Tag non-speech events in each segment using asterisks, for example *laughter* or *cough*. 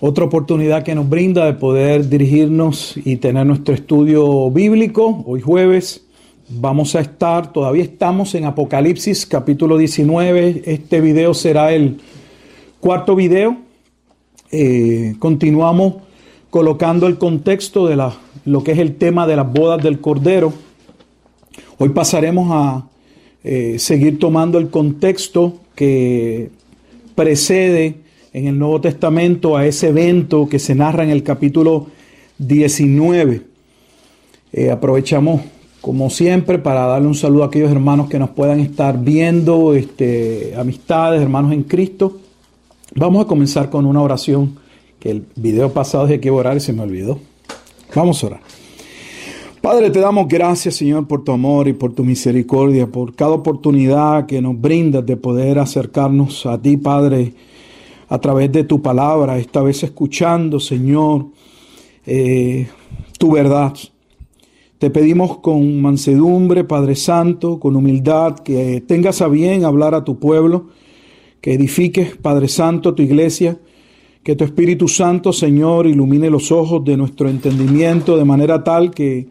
otra oportunidad que nos brinda de poder dirigirnos y tener nuestro estudio bíblico. Hoy jueves vamos a estar, todavía estamos en Apocalipsis capítulo 19. Este video será el cuarto video. Eh, continuamos colocando el contexto de la, lo que es el tema de las bodas del Cordero. Hoy pasaremos a eh, seguir tomando el contexto que precede en el Nuevo Testamento a ese evento que se narra en el capítulo 19. Eh, aprovechamos, como siempre, para darle un saludo a aquellos hermanos que nos puedan estar viendo, este, amistades, hermanos en Cristo. Vamos a comenzar con una oración que el video pasado dije que iba a orar y se me olvidó. Vamos a orar. Padre, te damos gracias, Señor, por tu amor y por tu misericordia, por cada oportunidad que nos brindas de poder acercarnos a ti, Padre a través de tu palabra, esta vez escuchando, Señor, eh, tu verdad. Te pedimos con mansedumbre, Padre Santo, con humildad, que tengas a bien hablar a tu pueblo, que edifiques, Padre Santo, tu iglesia, que tu Espíritu Santo, Señor, ilumine los ojos de nuestro entendimiento de manera tal que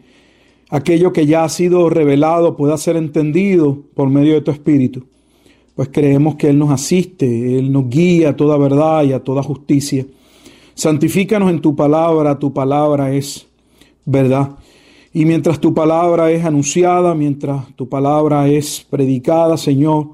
aquello que ya ha sido revelado pueda ser entendido por medio de tu Espíritu pues creemos que Él nos asiste, Él nos guía a toda verdad y a toda justicia. Santifícanos en tu palabra, tu palabra es verdad. Y mientras tu palabra es anunciada, mientras tu palabra es predicada, Señor,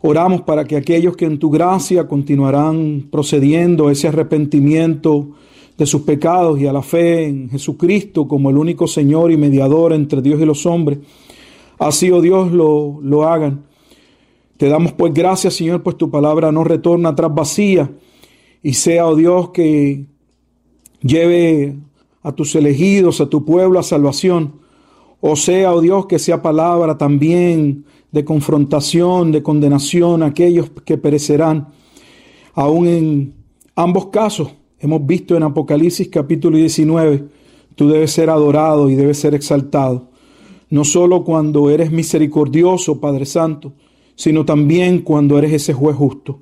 oramos para que aquellos que en tu gracia continuarán procediendo a ese arrepentimiento de sus pecados y a la fe en Jesucristo como el único Señor y mediador entre Dios y los hombres, así, oh Dios, lo, lo hagan te damos pues gracias, Señor, pues tu palabra no retorna atrás vacía y sea, oh Dios, que lleve a tus elegidos, a tu pueblo a salvación. O sea, oh Dios, que sea palabra también de confrontación, de condenación a aquellos que perecerán. Aún en ambos casos, hemos visto en Apocalipsis capítulo 19, tú debes ser adorado y debes ser exaltado. No solo cuando eres misericordioso, Padre Santo, sino también cuando eres ese juez justo.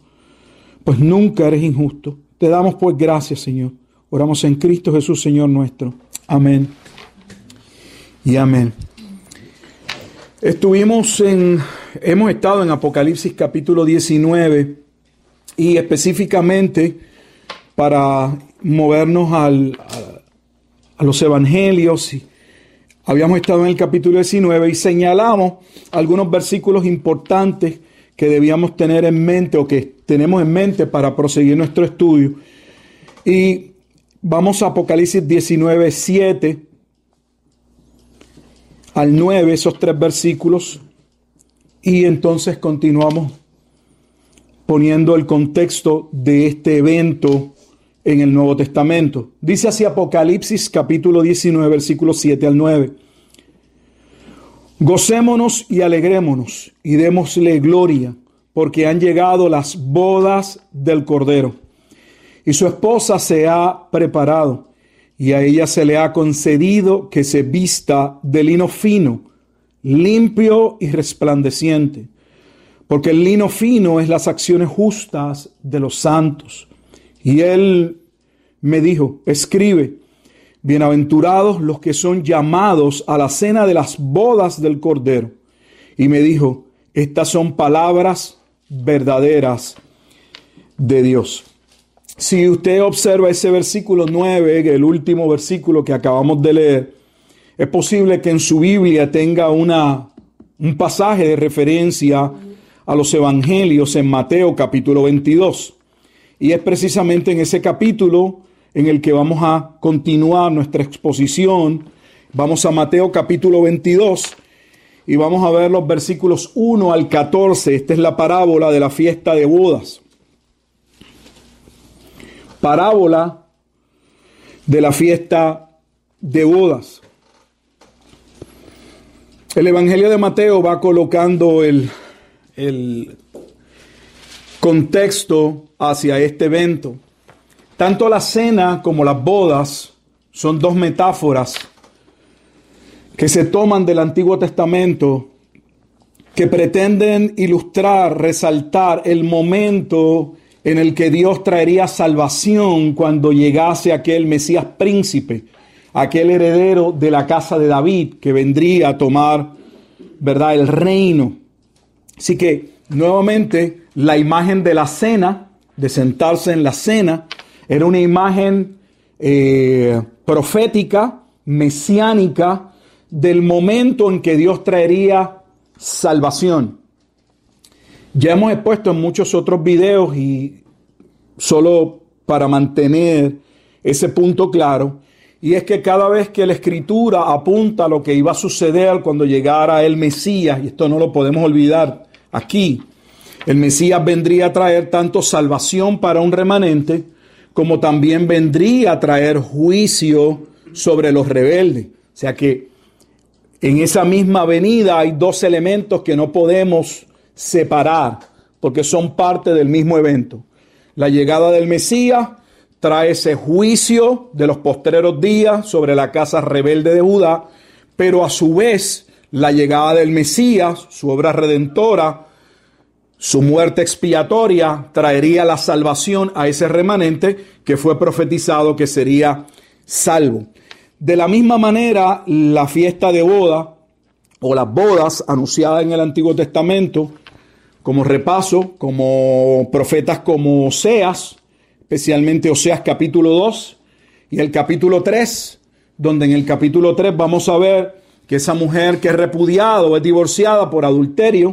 Pues nunca eres injusto. Te damos pues gracias, Señor. Oramos en Cristo Jesús, Señor nuestro. Amén. Y amén. Estuvimos en, hemos estado en Apocalipsis capítulo 19 y específicamente para movernos al, a, a los evangelios y Habíamos estado en el capítulo 19 y señalamos algunos versículos importantes que debíamos tener en mente o que tenemos en mente para proseguir nuestro estudio. Y vamos a Apocalipsis 19, 7 al 9, esos tres versículos. Y entonces continuamos poniendo el contexto de este evento en el Nuevo Testamento. Dice así Apocalipsis capítulo 19, versículos 7 al 9. Gocémonos y alegrémonos y démosle gloria, porque han llegado las bodas del Cordero. Y su esposa se ha preparado, y a ella se le ha concedido que se vista de lino fino, limpio y resplandeciente, porque el lino fino es las acciones justas de los santos. Y él me dijo, escribe, bienaventurados los que son llamados a la cena de las bodas del Cordero. Y me dijo, estas son palabras verdaderas de Dios. Si usted observa ese versículo 9, el último versículo que acabamos de leer, es posible que en su Biblia tenga una, un pasaje de referencia a los evangelios en Mateo capítulo 22. Y es precisamente en ese capítulo en el que vamos a continuar nuestra exposición. Vamos a Mateo capítulo 22 y vamos a ver los versículos 1 al 14. Esta es la parábola de la fiesta de bodas. Parábola de la fiesta de bodas. El Evangelio de Mateo va colocando el, el contexto hacia este evento. Tanto la cena como las bodas son dos metáforas que se toman del Antiguo Testamento que pretenden ilustrar, resaltar el momento en el que Dios traería salvación cuando llegase aquel Mesías príncipe, aquel heredero de la casa de David que vendría a tomar, ¿verdad?, el reino. Así que, nuevamente, la imagen de la cena, de sentarse en la cena, era una imagen eh, profética, mesiánica, del momento en que Dios traería salvación. Ya hemos expuesto en muchos otros videos y solo para mantener ese punto claro, y es que cada vez que la escritura apunta a lo que iba a suceder cuando llegara el Mesías, y esto no lo podemos olvidar aquí, el Mesías vendría a traer tanto salvación para un remanente, como también vendría a traer juicio sobre los rebeldes. O sea que en esa misma venida hay dos elementos que no podemos separar porque son parte del mismo evento. La llegada del Mesías trae ese juicio de los postreros días sobre la casa rebelde de Judá, pero a su vez la llegada del Mesías, su obra redentora, su muerte expiatoria, traería la salvación a ese remanente que fue profetizado que sería salvo. De la misma manera, la fiesta de boda o las bodas anunciadas en el Antiguo Testamento, como repaso, como profetas como Oseas, especialmente Oseas capítulo 2 y el capítulo 3, donde en el capítulo 3 vamos a ver que esa mujer que es repudiada o es divorciada por adulterio,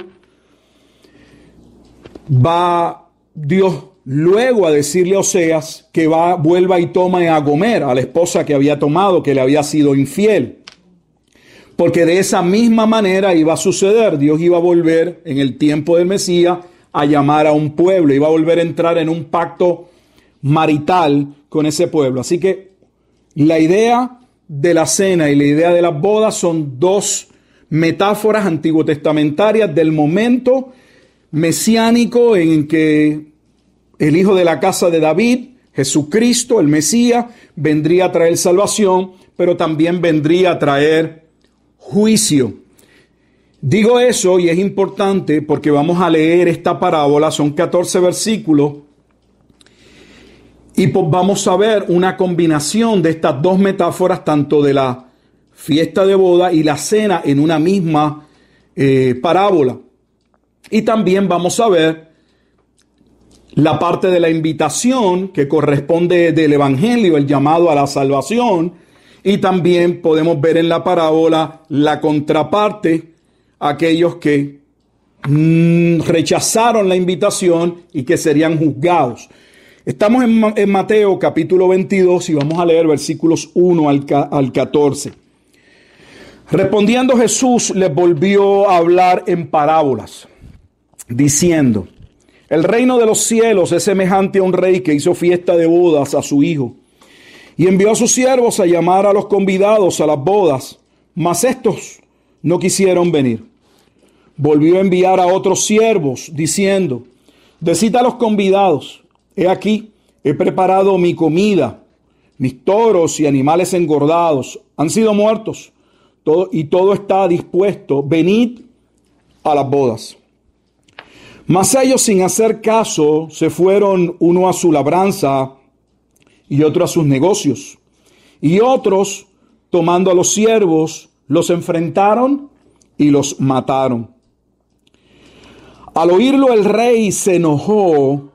va Dios luego a decirle a Oseas que va, vuelva y toma a Gomer, a la esposa que había tomado, que le había sido infiel. Porque de esa misma manera iba a suceder, Dios iba a volver en el tiempo del Mesías a llamar a un pueblo, iba a volver a entrar en un pacto marital con ese pueblo. Así que la idea de la cena y la idea de las bodas son dos metáforas antiguo testamentarias del momento mesiánico en que el hijo de la casa de David, Jesucristo, el Mesías, vendría a traer salvación, pero también vendría a traer juicio. Digo eso y es importante porque vamos a leer esta parábola, son 14 versículos, y pues vamos a ver una combinación de estas dos metáforas, tanto de la fiesta de boda y la cena en una misma eh, parábola. Y también vamos a ver la parte de la invitación que corresponde del Evangelio, el llamado a la salvación, y también podemos ver en la parábola la contraparte, aquellos que mm, rechazaron la invitación y que serían juzgados. Estamos en, Mateo capítulo 22 y vamos a leer versículos 1 al, al 14. Respondiendo Jesús les volvió a hablar en parábolas, diciendo, el reino de los cielos es semejante a un rey que hizo fiesta de bodas a su hijo y envió a sus siervos a llamar a los convidados a las bodas, mas estos no quisieron venir. Volvió a enviar a otros siervos diciendo, decita a los convidados, he aquí, he preparado mi comida, mis toros y animales engordados han sido muertos, todo, y todo está dispuesto, venid a las bodas. Mas ellos sin hacer caso se fueron uno a su labranza y otro a sus negocios. Y otros, tomando a los siervos, los enfrentaron y los mataron. Al oírlo el rey se enojó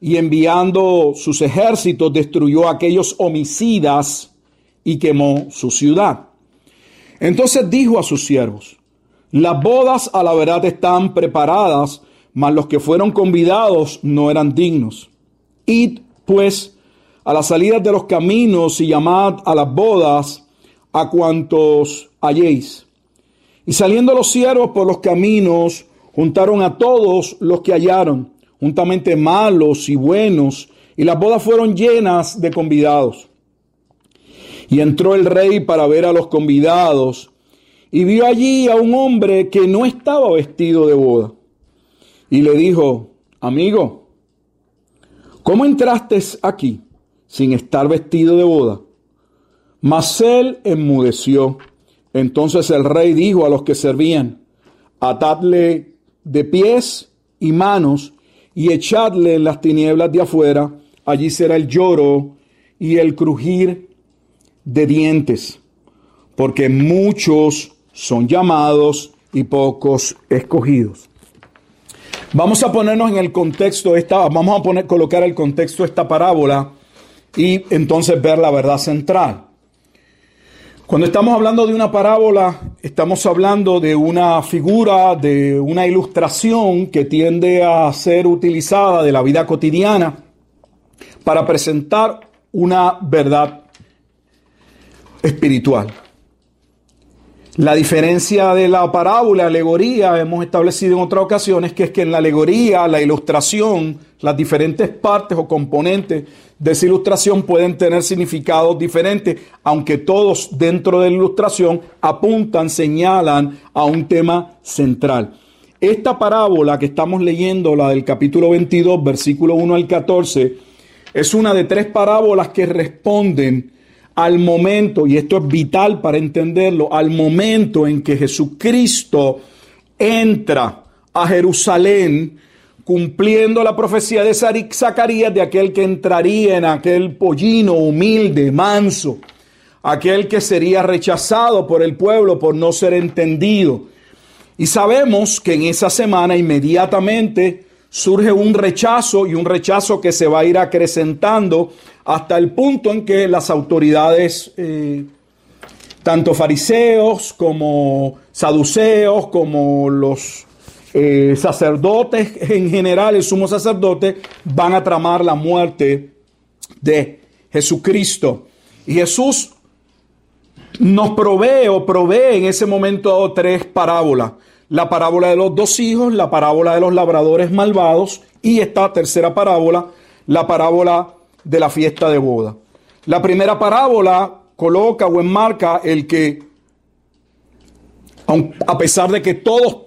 y enviando sus ejércitos destruyó a aquellos homicidas y quemó su ciudad. Entonces dijo a sus siervos, las bodas a la verdad están preparadas, mas los que fueron convidados no eran dignos. Id, pues, a las salidas de los caminos y llamad a las bodas a cuantos halléis. Y saliendo los siervos por los caminos, juntaron a todos los que hallaron, juntamente malos y buenos, y las bodas fueron llenas de convidados. Y entró el rey para ver a los convidados, y vio allí a un hombre que no estaba vestido de boda. Y le dijo, amigo, ¿cómo entraste aquí sin estar vestido de boda? Mas él enmudeció. Entonces el rey dijo a los que servían, atadle de pies y manos y echadle en las tinieblas de afuera, allí será el lloro y el crujir de dientes, porque muchos son llamados y pocos escogidos. Vamos a ponernos en el contexto esta, vamos a poner, colocar el contexto esta parábola y entonces ver la verdad central. Cuando estamos hablando de una parábola, estamos hablando de una figura, de una ilustración que tiende a ser utilizada de la vida cotidiana para presentar una verdad espiritual. La diferencia de la parábola, alegoría, hemos establecido en otras ocasiones, que es que en la alegoría, la ilustración, las diferentes partes o componentes de esa ilustración pueden tener significados diferentes, aunque todos dentro de la ilustración apuntan, señalan a un tema central. Esta parábola que estamos leyendo, la del capítulo 22, versículo 1 al 14, es una de tres parábolas que responden al momento, y esto es vital para entenderlo, al momento en que Jesucristo entra a Jerusalén cumpliendo la profecía de Zacarías de aquel que entraría en aquel pollino humilde, manso, aquel que sería rechazado por el pueblo por no ser entendido. Y sabemos que en esa semana inmediatamente surge un rechazo y un rechazo que se va a ir acrecentando hasta el punto en que las autoridades, eh, tanto fariseos como saduceos, como los eh, sacerdotes en general, el sumo sacerdote, van a tramar la muerte de Jesucristo. Y Jesús nos provee o provee en ese momento tres parábolas. La parábola de los dos hijos, la parábola de los labradores malvados y esta tercera parábola, la parábola de la fiesta de boda. La primera parábola coloca o enmarca el que, a pesar de que todos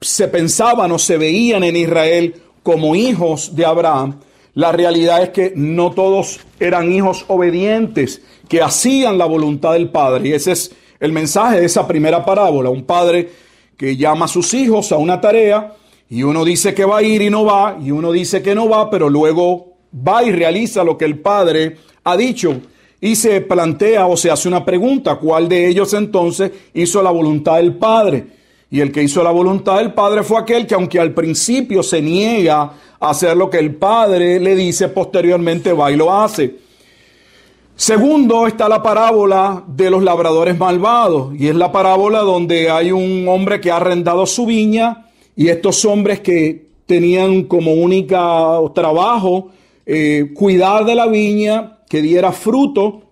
se pensaban o se veían en Israel como hijos de Abraham, la realidad es que no todos eran hijos obedientes que hacían la voluntad del Padre. Y ese es el mensaje de esa primera parábola. Un padre que llama a sus hijos a una tarea y uno dice que va a ir y no va, y uno dice que no va, pero luego va y realiza lo que el Padre ha dicho y se plantea o se hace una pregunta, ¿cuál de ellos entonces hizo la voluntad del Padre? Y el que hizo la voluntad del Padre fue aquel que aunque al principio se niega a hacer lo que el Padre le dice, posteriormente va y lo hace. Segundo está la parábola de los labradores malvados, y es la parábola donde hay un hombre que ha arrendado su viña, y estos hombres que tenían como única trabajo eh, cuidar de la viña, que diera fruto,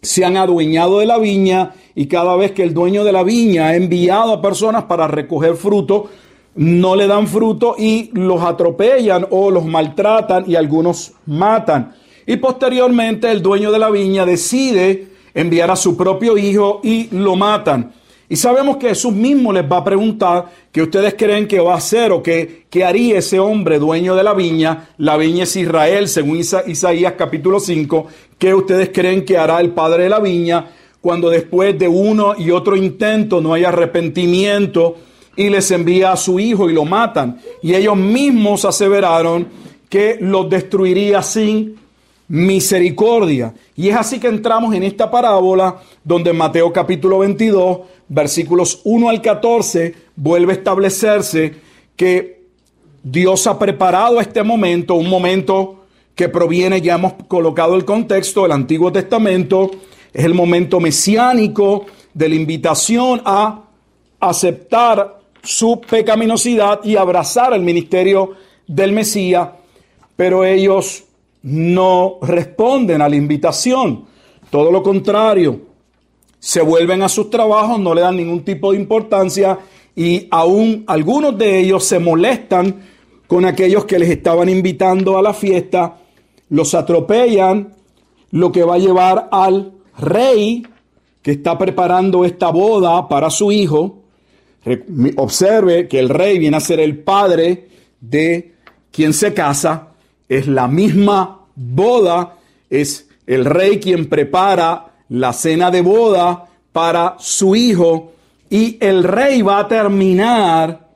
se han adueñado de la viña y cada vez que el dueño de la viña ha enviado a personas para recoger fruto, no le dan fruto y los atropellan o los maltratan y algunos matan. Y posteriormente el dueño de la viña decide enviar a su propio hijo y lo matan. Y sabemos que Jesús mismo les va a preguntar qué ustedes creen que va a hacer o qué, qué haría ese hombre dueño de la viña. La viña es Israel, según Isaías capítulo 5. ¿Qué ustedes creen que hará el padre de la viña cuando después de uno y otro intento no hay arrepentimiento y les envía a su hijo y lo matan? Y ellos mismos aseveraron que los destruiría sin misericordia. Y es así que entramos en esta parábola donde en Mateo capítulo 22 versículos 1 al 14, vuelve a establecerse que Dios ha preparado este momento, un momento que proviene, ya hemos colocado el contexto del Antiguo Testamento, es el momento mesiánico de la invitación a aceptar su pecaminosidad y abrazar el ministerio del Mesías, pero ellos no responden a la invitación, todo lo contrario, se vuelven a sus trabajos, no le dan ningún tipo de importancia y aún algunos de ellos se molestan con aquellos que les estaban invitando a la fiesta, los atropellan, lo que va a llevar al rey que está preparando esta boda para su hijo, observe que el rey viene a ser el padre de quien se casa, es la misma boda, es el rey quien prepara la cena de boda para su hijo y el rey va a terminar,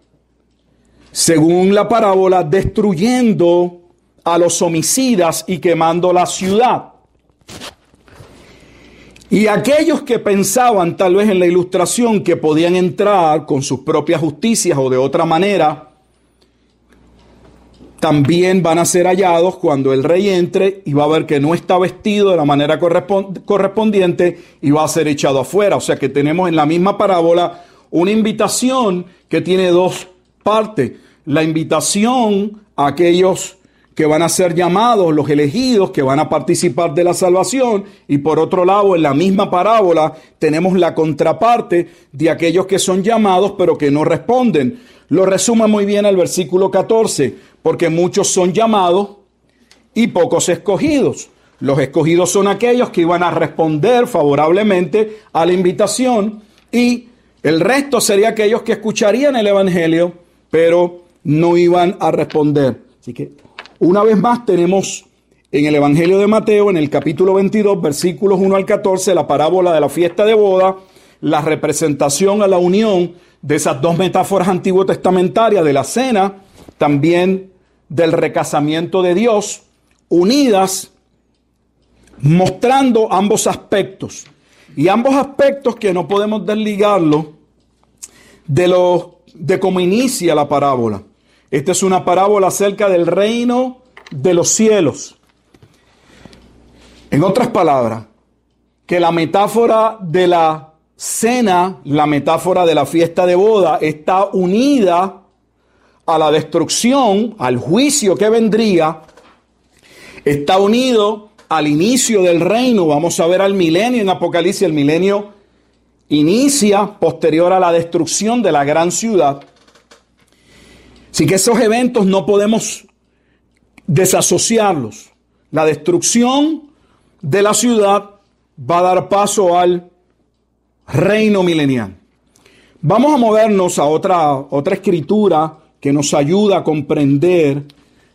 según la parábola, destruyendo a los homicidas y quemando la ciudad. Y aquellos que pensaban tal vez en la ilustración que podían entrar con sus propias justicias o de otra manera, también van a ser hallados cuando el rey entre y va a ver que no está vestido de la manera correspondiente y va a ser echado afuera. O sea que tenemos en la misma parábola una invitación que tiene dos partes. La invitación a aquellos que van a ser llamados, los elegidos, que van a participar de la salvación. Y por otro lado, en la misma parábola tenemos la contraparte de aquellos que son llamados pero que no responden. Lo resume muy bien el versículo 14, porque muchos son llamados y pocos escogidos. Los escogidos son aquellos que iban a responder favorablemente a la invitación y el resto sería aquellos que escucharían el Evangelio, pero no iban a responder. Así que una vez más tenemos en el Evangelio de Mateo, en el capítulo 22, versículos 1 al 14, la parábola de la fiesta de boda, la representación a la unión de esas dos metáforas antiguo testamentarias de la cena, también del recasamiento de Dios, unidas, mostrando ambos aspectos. Y ambos aspectos que no podemos desligarlo de, lo, de cómo inicia la parábola. Esta es una parábola acerca del reino de los cielos. En otras palabras, que la metáfora de la cena, la metáfora de la fiesta de boda, está unida a la destrucción, al juicio que vendría, está unido al inicio del reino. Vamos a ver al milenio en Apocalipsis. El milenio inicia posterior a la destrucción de la gran ciudad. Así que esos eventos no podemos desasociarlos. La destrucción de la ciudad va a dar paso al reino milenial. Vamos a movernos a otra, otra escritura que nos ayuda a comprender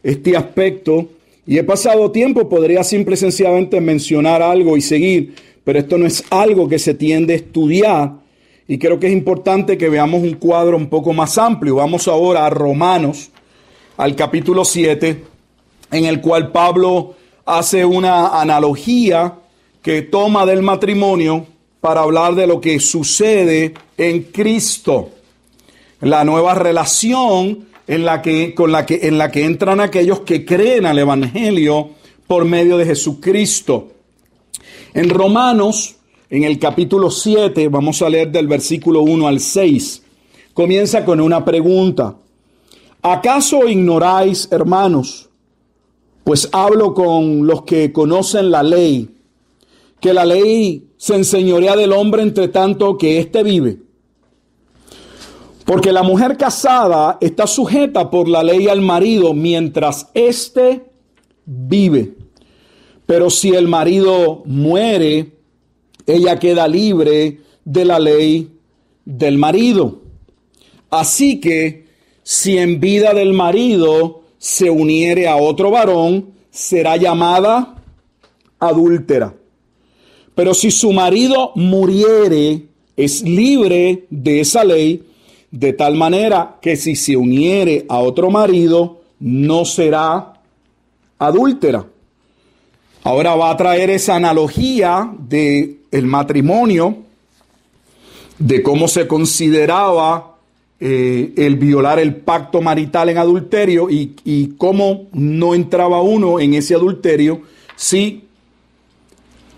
este aspecto. Y he pasado tiempo, podría simple y sencillamente mencionar algo y seguir, pero esto no es algo que se tiende a estudiar y creo que es importante que veamos un cuadro un poco más amplio. Vamos ahora a Romanos, al capítulo 7, en el cual Pablo hace una analogía que toma del matrimonio para hablar de lo que sucede en Cristo. La nueva relación en la que, con la que, en la que entran aquellos que creen al Evangelio por medio de Jesucristo. En Romanos en el capítulo 7, vamos a leer del versículo 1 al 6. Comienza con una pregunta. ¿Acaso ignoráis, hermanos? Pues hablo con los que conocen la ley, que la ley se enseñorea del hombre entre tanto que éste vive. Porque la mujer casada está sujeta por la ley al marido mientras éste vive. Pero si el marido muere, ella queda libre de la ley del marido. Así que si en vida del marido se uniere a otro varón, será llamada adúltera. Pero si su marido muriere, es libre de esa ley, de tal manera que si se uniere a otro marido, no será adúltera. Ahora va a traer esa analogía de el matrimonio, de cómo se consideraba eh, el violar el pacto marital en adulterio y, y cómo no entraba uno en ese adulterio si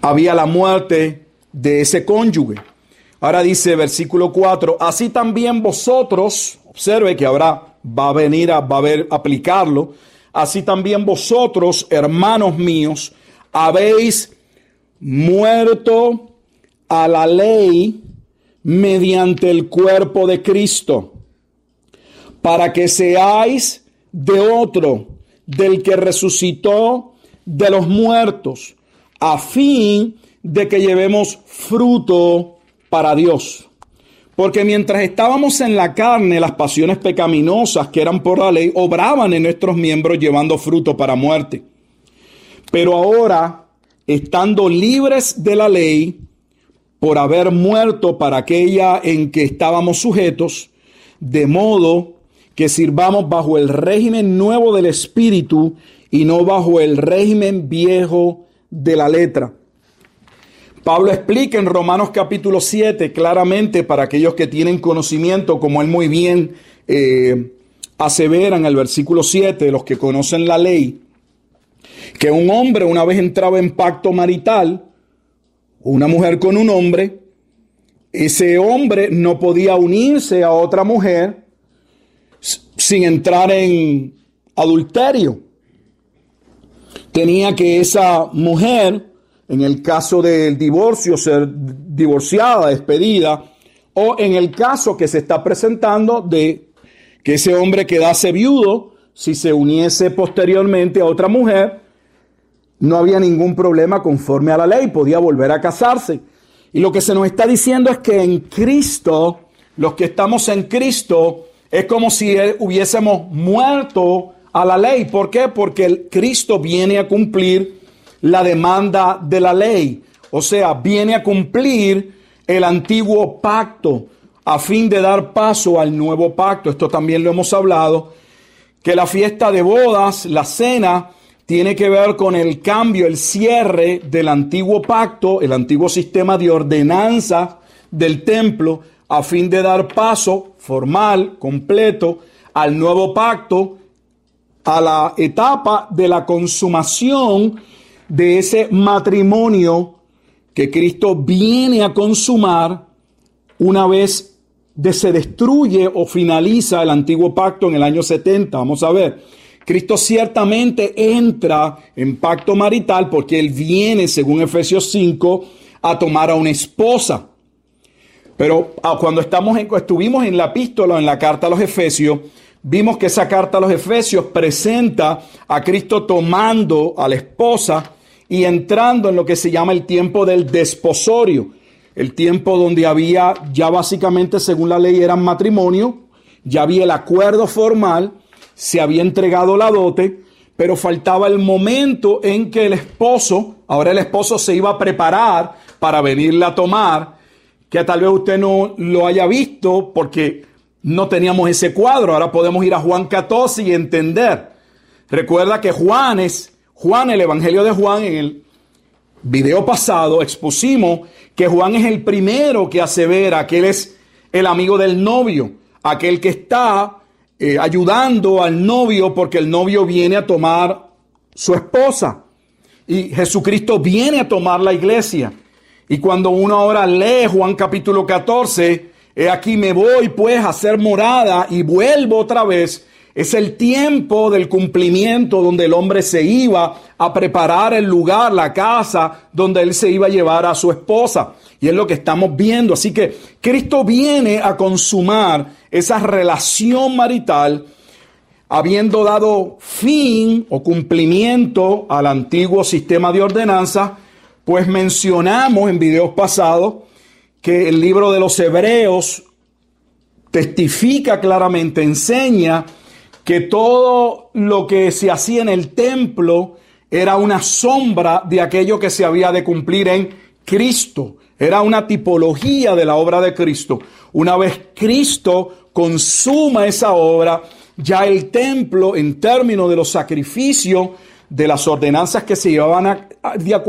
había la muerte de ese cónyuge. Ahora dice versículo 4, así también vosotros, observe que ahora va a venir a, va a ver, aplicarlo, así también vosotros, hermanos míos, habéis muerto a la ley mediante el cuerpo de Cristo, para que seáis de otro, del que resucitó de los muertos, a fin de que llevemos fruto para Dios. Porque mientras estábamos en la carne, las pasiones pecaminosas que eran por la ley obraban en nuestros miembros llevando fruto para muerte. Pero ahora, estando libres de la ley, por haber muerto para aquella en que estábamos sujetos, de modo que sirvamos bajo el régimen nuevo del Espíritu y no bajo el régimen viejo de la letra. Pablo explica en Romanos capítulo 7 claramente para aquellos que tienen conocimiento, como él muy bien eh, asevera en el versículo 7, los que conocen la ley, que un hombre una vez entraba en pacto marital, una mujer con un hombre, ese hombre no podía unirse a otra mujer sin entrar en adulterio. Tenía que esa mujer en el caso del divorcio, ser divorciada, despedida, o en el caso que se está presentando de que ese hombre quedase viudo, si se uniese posteriormente a otra mujer, no había ningún problema conforme a la ley, podía volver a casarse. Y lo que se nos está diciendo es que en Cristo, los que estamos en Cristo, es como si hubiésemos muerto a la ley. ¿Por qué? Porque el Cristo viene a cumplir la demanda de la ley. O sea, viene a cumplir el antiguo pacto a fin de dar paso al nuevo pacto. Esto también lo hemos hablado, que la fiesta de bodas, la cena, tiene que ver con el cambio, el cierre del antiguo pacto, el antiguo sistema de ordenanza del templo, a fin de dar paso formal, completo, al nuevo pacto, a la etapa de la consumación de ese matrimonio que Cristo viene a consumar una vez de se destruye o finaliza el antiguo pacto en el año 70. Vamos a ver. Cristo ciertamente entra en pacto marital porque Él viene, según Efesios 5, a tomar a una esposa. Pero ah, cuando estamos en, estuvimos en la epístola, en la carta a los Efesios, vimos que esa carta a los Efesios presenta a Cristo tomando a la esposa y entrando en lo que se llama el tiempo del desposorio, el tiempo donde había ya básicamente según la ley eran matrimonio, ya había el acuerdo formal, se había entregado la dote, pero faltaba el momento en que el esposo, ahora el esposo se iba a preparar para venirla a tomar, que tal vez usted no lo haya visto porque no teníamos ese cuadro, ahora podemos ir a Juan 14 y entender. Recuerda que Juan es Juan, el Evangelio de Juan, en el video pasado expusimos que Juan es el primero que asevera que él es el amigo del novio, aquel que está eh, ayudando al novio porque el novio viene a tomar su esposa. Y Jesucristo viene a tomar la iglesia. Y cuando uno ahora lee Juan capítulo 14, he aquí me voy pues a hacer morada y vuelvo otra vez es el tiempo del cumplimiento donde el hombre se iba a preparar el lugar, la casa, donde él se iba a llevar a su esposa. Y es lo que estamos viendo. Así que Cristo viene a consumar esa relación marital habiendo dado fin o cumplimiento al antiguo sistema de ordenanza, pues mencionamos en videos pasados que el libro de los Hebreos testifica claramente, enseña que todo lo que se hacía en el templo era una sombra de aquello que se había de cumplir en Cristo. Era una tipología de la obra de Cristo. Una vez Cristo consuma esa obra, ya el templo, en términos de los sacrificios, de las ordenanzas que se llevaban a,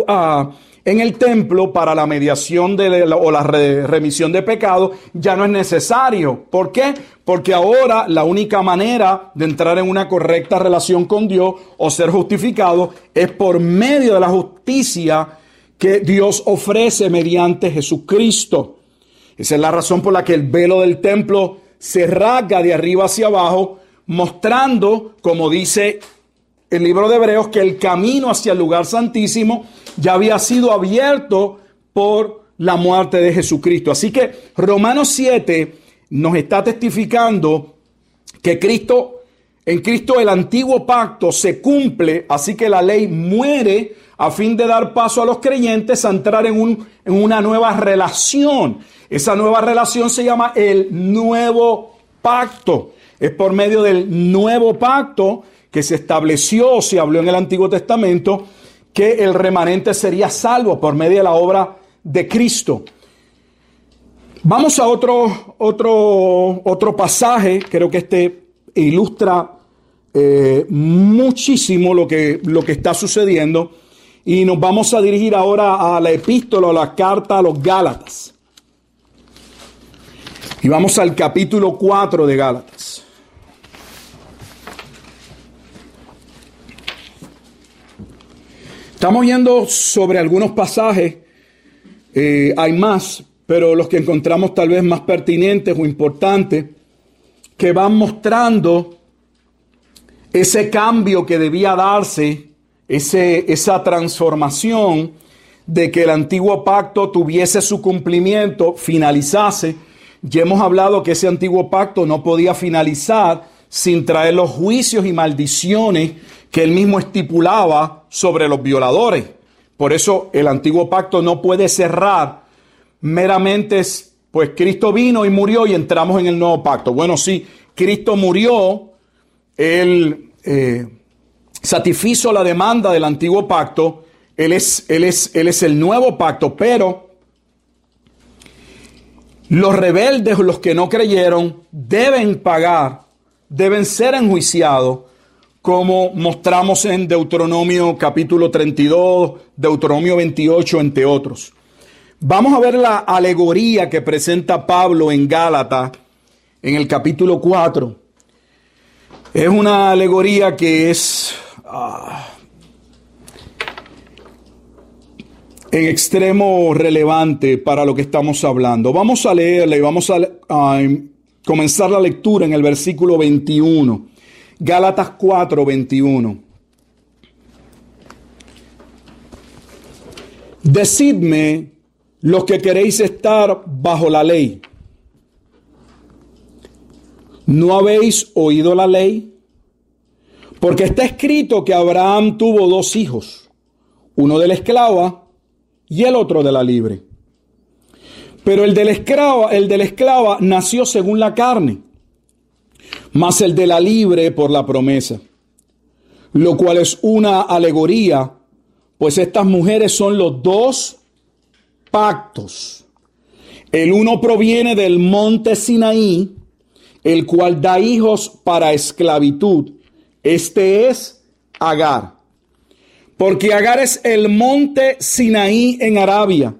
a, en el templo para la mediación de o la remisión de pecado ya no es necesario. ¿Por qué? Porque ahora la única manera de entrar en una correcta relación con Dios o ser justificado es por medio de la justicia que Dios ofrece mediante Jesucristo. Esa es la razón por la que el velo del templo se rasga de arriba hacia abajo, mostrando, como dice el libro de Hebreos, que el camino hacia el lugar santísimo ya había sido abierto por la muerte de Jesucristo. Así que Romanos 7 nos está testificando que Cristo, en Cristo el antiguo pacto se cumple, así que la ley muere a fin de dar paso a los creyentes a entrar en, un, en una nueva relación. Esa nueva relación se llama el nuevo pacto. Es por medio del nuevo pacto que se estableció, se habló en el Antiguo Testamento, que el remanente sería salvo por medio de la obra de Cristo. Vamos a otro, otro, otro pasaje, creo que este ilustra eh, muchísimo lo que, lo que está sucediendo y nos vamos a dirigir ahora a la epístola, a la carta a los Gálatas. Y vamos al capítulo 4 de Gálatas. Estamos viendo sobre algunos pasajes, eh, hay más, pero los que encontramos tal vez más pertinentes o importantes, que van mostrando ese cambio que debía darse, ese, esa transformación de que el antiguo pacto tuviese su cumplimiento, finalizase. Ya hemos hablado que ese antiguo pacto no podía finalizar sin traer los juicios y maldiciones que él mismo estipulaba sobre los violadores. Por eso el antiguo pacto no puede cerrar meramente pues Cristo vino y murió y entramos en el nuevo pacto. Bueno, sí, Cristo murió, Él eh, satisfizo la demanda del antiguo pacto, él es, él, es, él es el nuevo pacto, pero los rebeldes, los que no creyeron, deben pagar, deben ser enjuiciados, como mostramos en Deuteronomio capítulo 32, Deuteronomio 28, entre otros. Vamos a ver la alegoría que presenta Pablo en Gálatas en el capítulo 4. Es una alegoría que es ah, en extremo relevante para lo que estamos hablando. Vamos a leerla y vamos a, a comenzar la lectura en el versículo 21. Gálatas 4, 21. Decidme los que queréis estar bajo la ley. ¿No habéis oído la ley? Porque está escrito que Abraham tuvo dos hijos, uno de la esclava y el otro de la libre. Pero el de la esclava, el de la esclava nació según la carne, más el de la libre por la promesa, lo cual es una alegoría, pues estas mujeres son los dos pactos. El uno proviene del monte Sinaí, el cual da hijos para esclavitud. Este es Agar. Porque Agar es el monte Sinaí en Arabia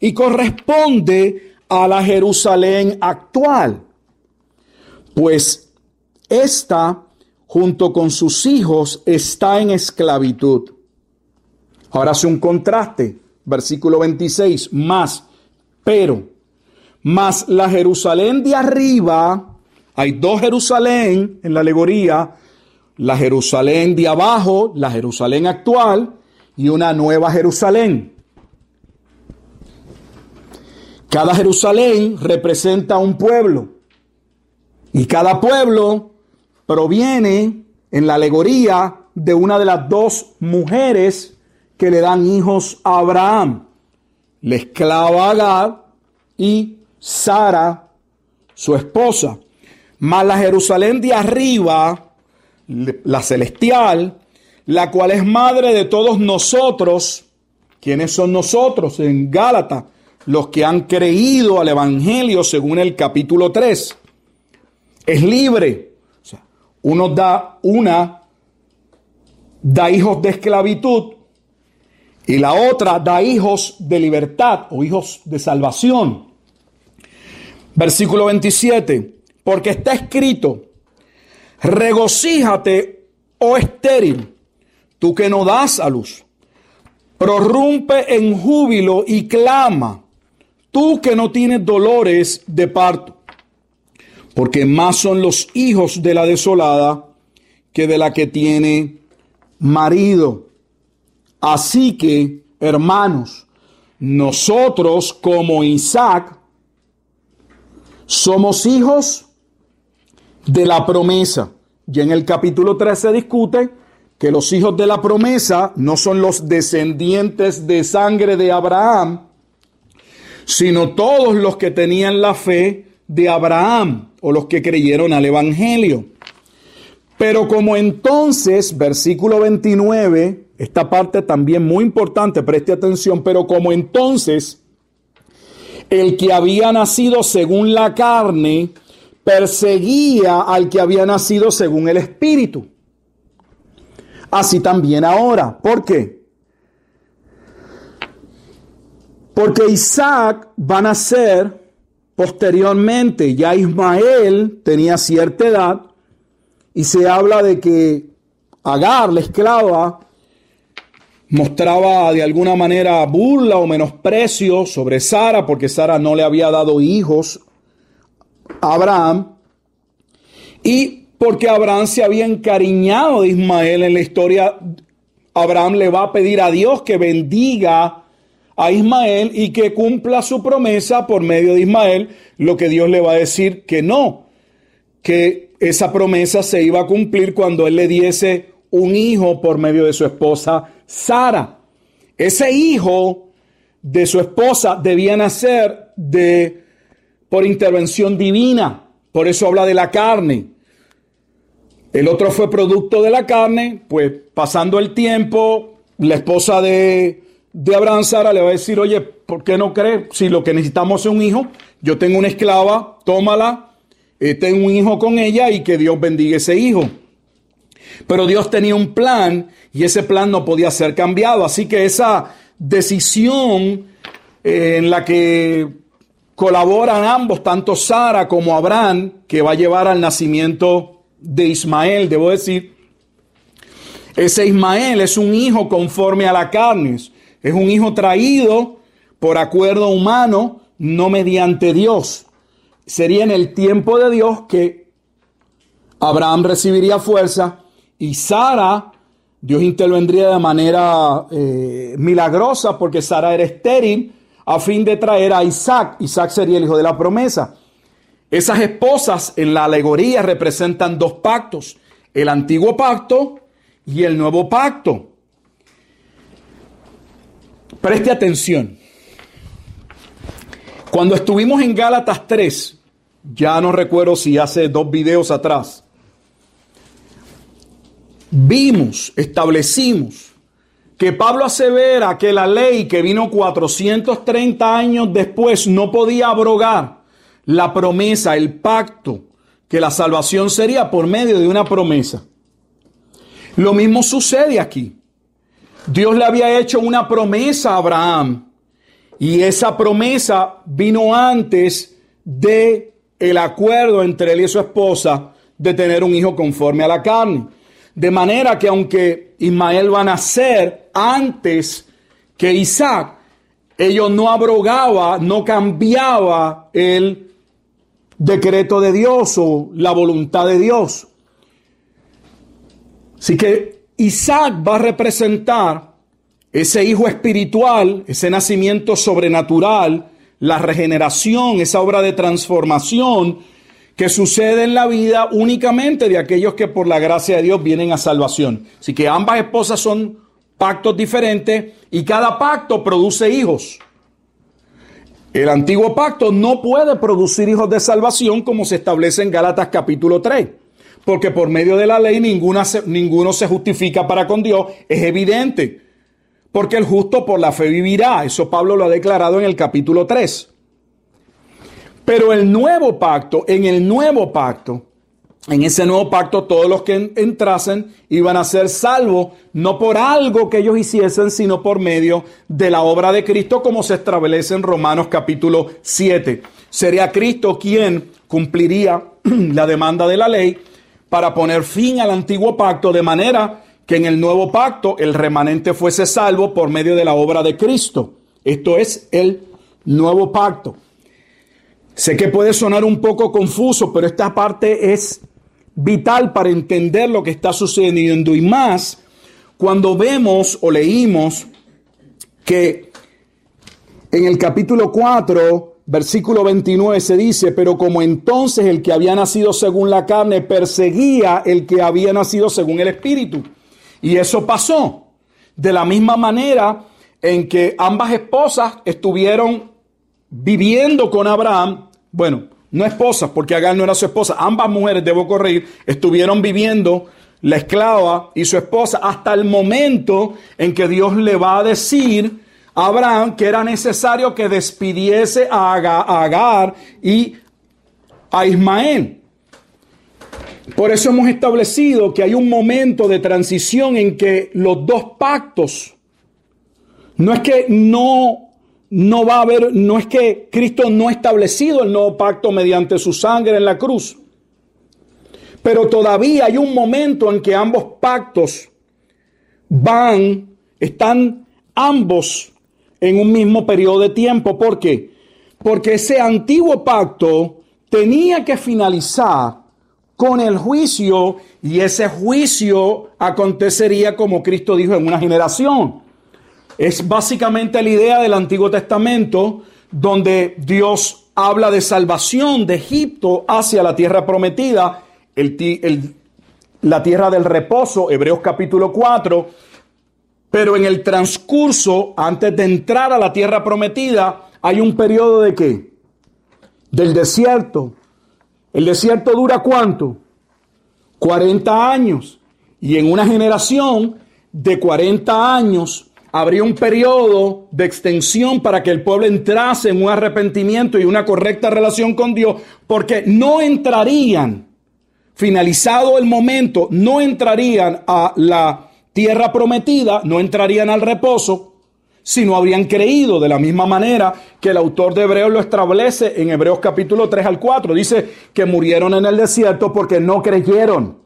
y corresponde a la Jerusalén actual. Pues esta, junto con sus hijos, está en esclavitud. Ahora hace un contraste versículo 26, más, pero, más la Jerusalén de arriba, hay dos Jerusalén en la alegoría, la Jerusalén de abajo, la Jerusalén actual y una nueva Jerusalén. Cada Jerusalén representa un pueblo y cada pueblo proviene en la alegoría de una de las dos mujeres que le dan hijos a Abraham, la esclava Agar y Sara, su esposa. Mas la Jerusalén de arriba, la celestial, la cual es madre de todos nosotros. ¿Quiénes son nosotros? En Gálatas, los que han creído al Evangelio según el capítulo 3. Es libre. Uno da una, da hijos de esclavitud y la otra da hijos de libertad o hijos de salvación. Versículo 27, porque está escrito, regocíjate, oh estéril, tú que no das a luz, prorrumpe en júbilo y clama, tú que no tienes dolores de parto, porque más son los hijos de la desolada que de la que tiene marido. Así que, hermanos, nosotros como Isaac somos hijos de la promesa. Y en el capítulo 3 se discute que los hijos de la promesa no son los descendientes de sangre de Abraham, sino todos los que tenían la fe de Abraham o los que creyeron al Evangelio. Pero como entonces, versículo 29, esta parte también muy importante, preste atención, pero como entonces el que había nacido según la carne perseguía al que había nacido según el Espíritu. Así también ahora. ¿Por qué? Porque Isaac va a nacer posteriormente. Ya Ismael tenía cierta edad y se habla de que Agar, la esclava, mostraba de alguna manera burla o menosprecio sobre Sara porque Sara no le había dado hijos a Abraham y porque Abraham se había encariñado de Ismael en la historia, Abraham le va a pedir a Dios que bendiga a Ismael y que cumpla su promesa por medio de Ismael, lo que Dios le va a decir que no, que esa promesa se iba a cumplir cuando él le diese un hijo por medio de su esposa Sara. Ese hijo de su esposa debía nacer de por intervención divina. Por eso habla de la carne. El otro fue producto de la carne, pues pasando el tiempo, la esposa de, de Abraham Sara le va a decir, oye, ¿por qué no crees? Si lo que necesitamos es un hijo, yo tengo una esclava, tómala, eh, tengo un hijo con ella y que Dios bendiga ese hijo. Pero Dios tenía un plan y ese plan no podía ser cambiado. Así que esa decisión eh, en la que colaboran ambos, tanto Sara como Abraham, que va a llevar al nacimiento de Ismael, debo decir, ese Ismael es un hijo conforme a la carne, es un hijo traído por acuerdo humano, no mediante Dios. Sería en el tiempo de Dios que Abraham recibiría fuerza y Sara, Dios intervendría de manera eh, milagrosa porque Sara era estéril a fin de traer a Isaac. Isaac sería el hijo de la promesa. Esas esposas en la alegoría representan dos pactos, el antiguo pacto y el nuevo pacto. Preste atención. Cuando estuvimos en Gálatas 3, ya no recuerdo si hace dos videos atrás, vimos, establecimos que Pablo asevera que la ley que vino 430 años después no podía abrogar la promesa, el pacto, que la salvación sería por medio de una promesa. Lo mismo sucede aquí. Dios le había hecho una promesa a Abraham y esa promesa vino antes de el acuerdo entre él y su esposa de tener un hijo conforme a la carne. De manera que aunque Ismael va a nacer antes que Isaac, ello no abrogaba, no cambiaba el decreto de Dios o la voluntad de Dios. Así que Isaac va a representar ese hijo espiritual, ese nacimiento sobrenatural, la regeneración, esa obra de transformación que sucede en la vida únicamente de aquellos que por la gracia de Dios vienen a salvación. Así que ambas esposas son pactos diferentes y cada pacto produce hijos. El antiguo pacto no puede producir hijos de salvación como se establece en Gálatas capítulo 3, porque por medio de la ley ninguno se justifica para con Dios, es evidente, porque el justo por la fe vivirá, eso Pablo lo ha declarado en el capítulo 3. Pero el nuevo pacto, en el nuevo pacto, en ese nuevo pacto todos los que entrasen iban a ser salvos, no por algo que ellos hiciesen, sino por medio de la obra de Cristo, como se establece en Romanos capítulo 7. Sería Cristo quien cumpliría *clears throat* la demanda de la ley para poner fin al antiguo pacto, de manera que en el nuevo pacto el remanente fuese salvo por medio de la obra de Cristo. Esto es el nuevo pacto. Sé que puede sonar un poco confuso, pero esta parte es vital para entender lo que está sucediendo y más cuando vemos o leímos que en el capítulo 4, versículo 29 se dice, pero como entonces el que había nacido según la carne perseguía el que había nacido según el espíritu. Y eso pasó. De la misma manera en que ambas esposas estuvieron viviendo con Abraham, bueno, no esposas, porque Agar no era su esposa, ambas mujeres, debo corregir, estuvieron viviendo la esclava y su esposa hasta el momento en que Dios le va a decir Abraham que era necesario que despidiese a Agar y a Ismael. Por eso hemos establecido que hay un momento de transición en que los dos pactos, no es que no no va a haber, no es que Cristo no ha establecido el nuevo pacto mediante su sangre en la cruz. Pero todavía hay un momento en que ambos pactos van, están ambos en un mismo periodo de tiempo. ¿Por qué? Porque ese antiguo pacto tenía que finalizar con el juicio y ese juicio acontecería como Cristo dijo en una generación. Es básicamente la idea del Antiguo Testamento donde Dios habla de salvación de Egipto hacia la tierra prometida, la tierra del reposo, Hebreos capítulo 4, pero en el transcurso, antes de entrar a la tierra prometida, hay un periodo de qué? Del desierto. ¿El desierto dura cuánto? 40 años. Y en una generación de 40 años, habría un periodo de extensión para que el pueblo entrase en un arrepentimiento y una correcta relación con Dios, porque no entrarían, finalizado el momento, no entrarían a la tierra prometida, no entrarían al reposo, si no habrían creído de la misma manera que el autor de Hebreos lo establece en Hebreos capítulo 3 al 4. Dice que murieron en el desierto porque no creyeron.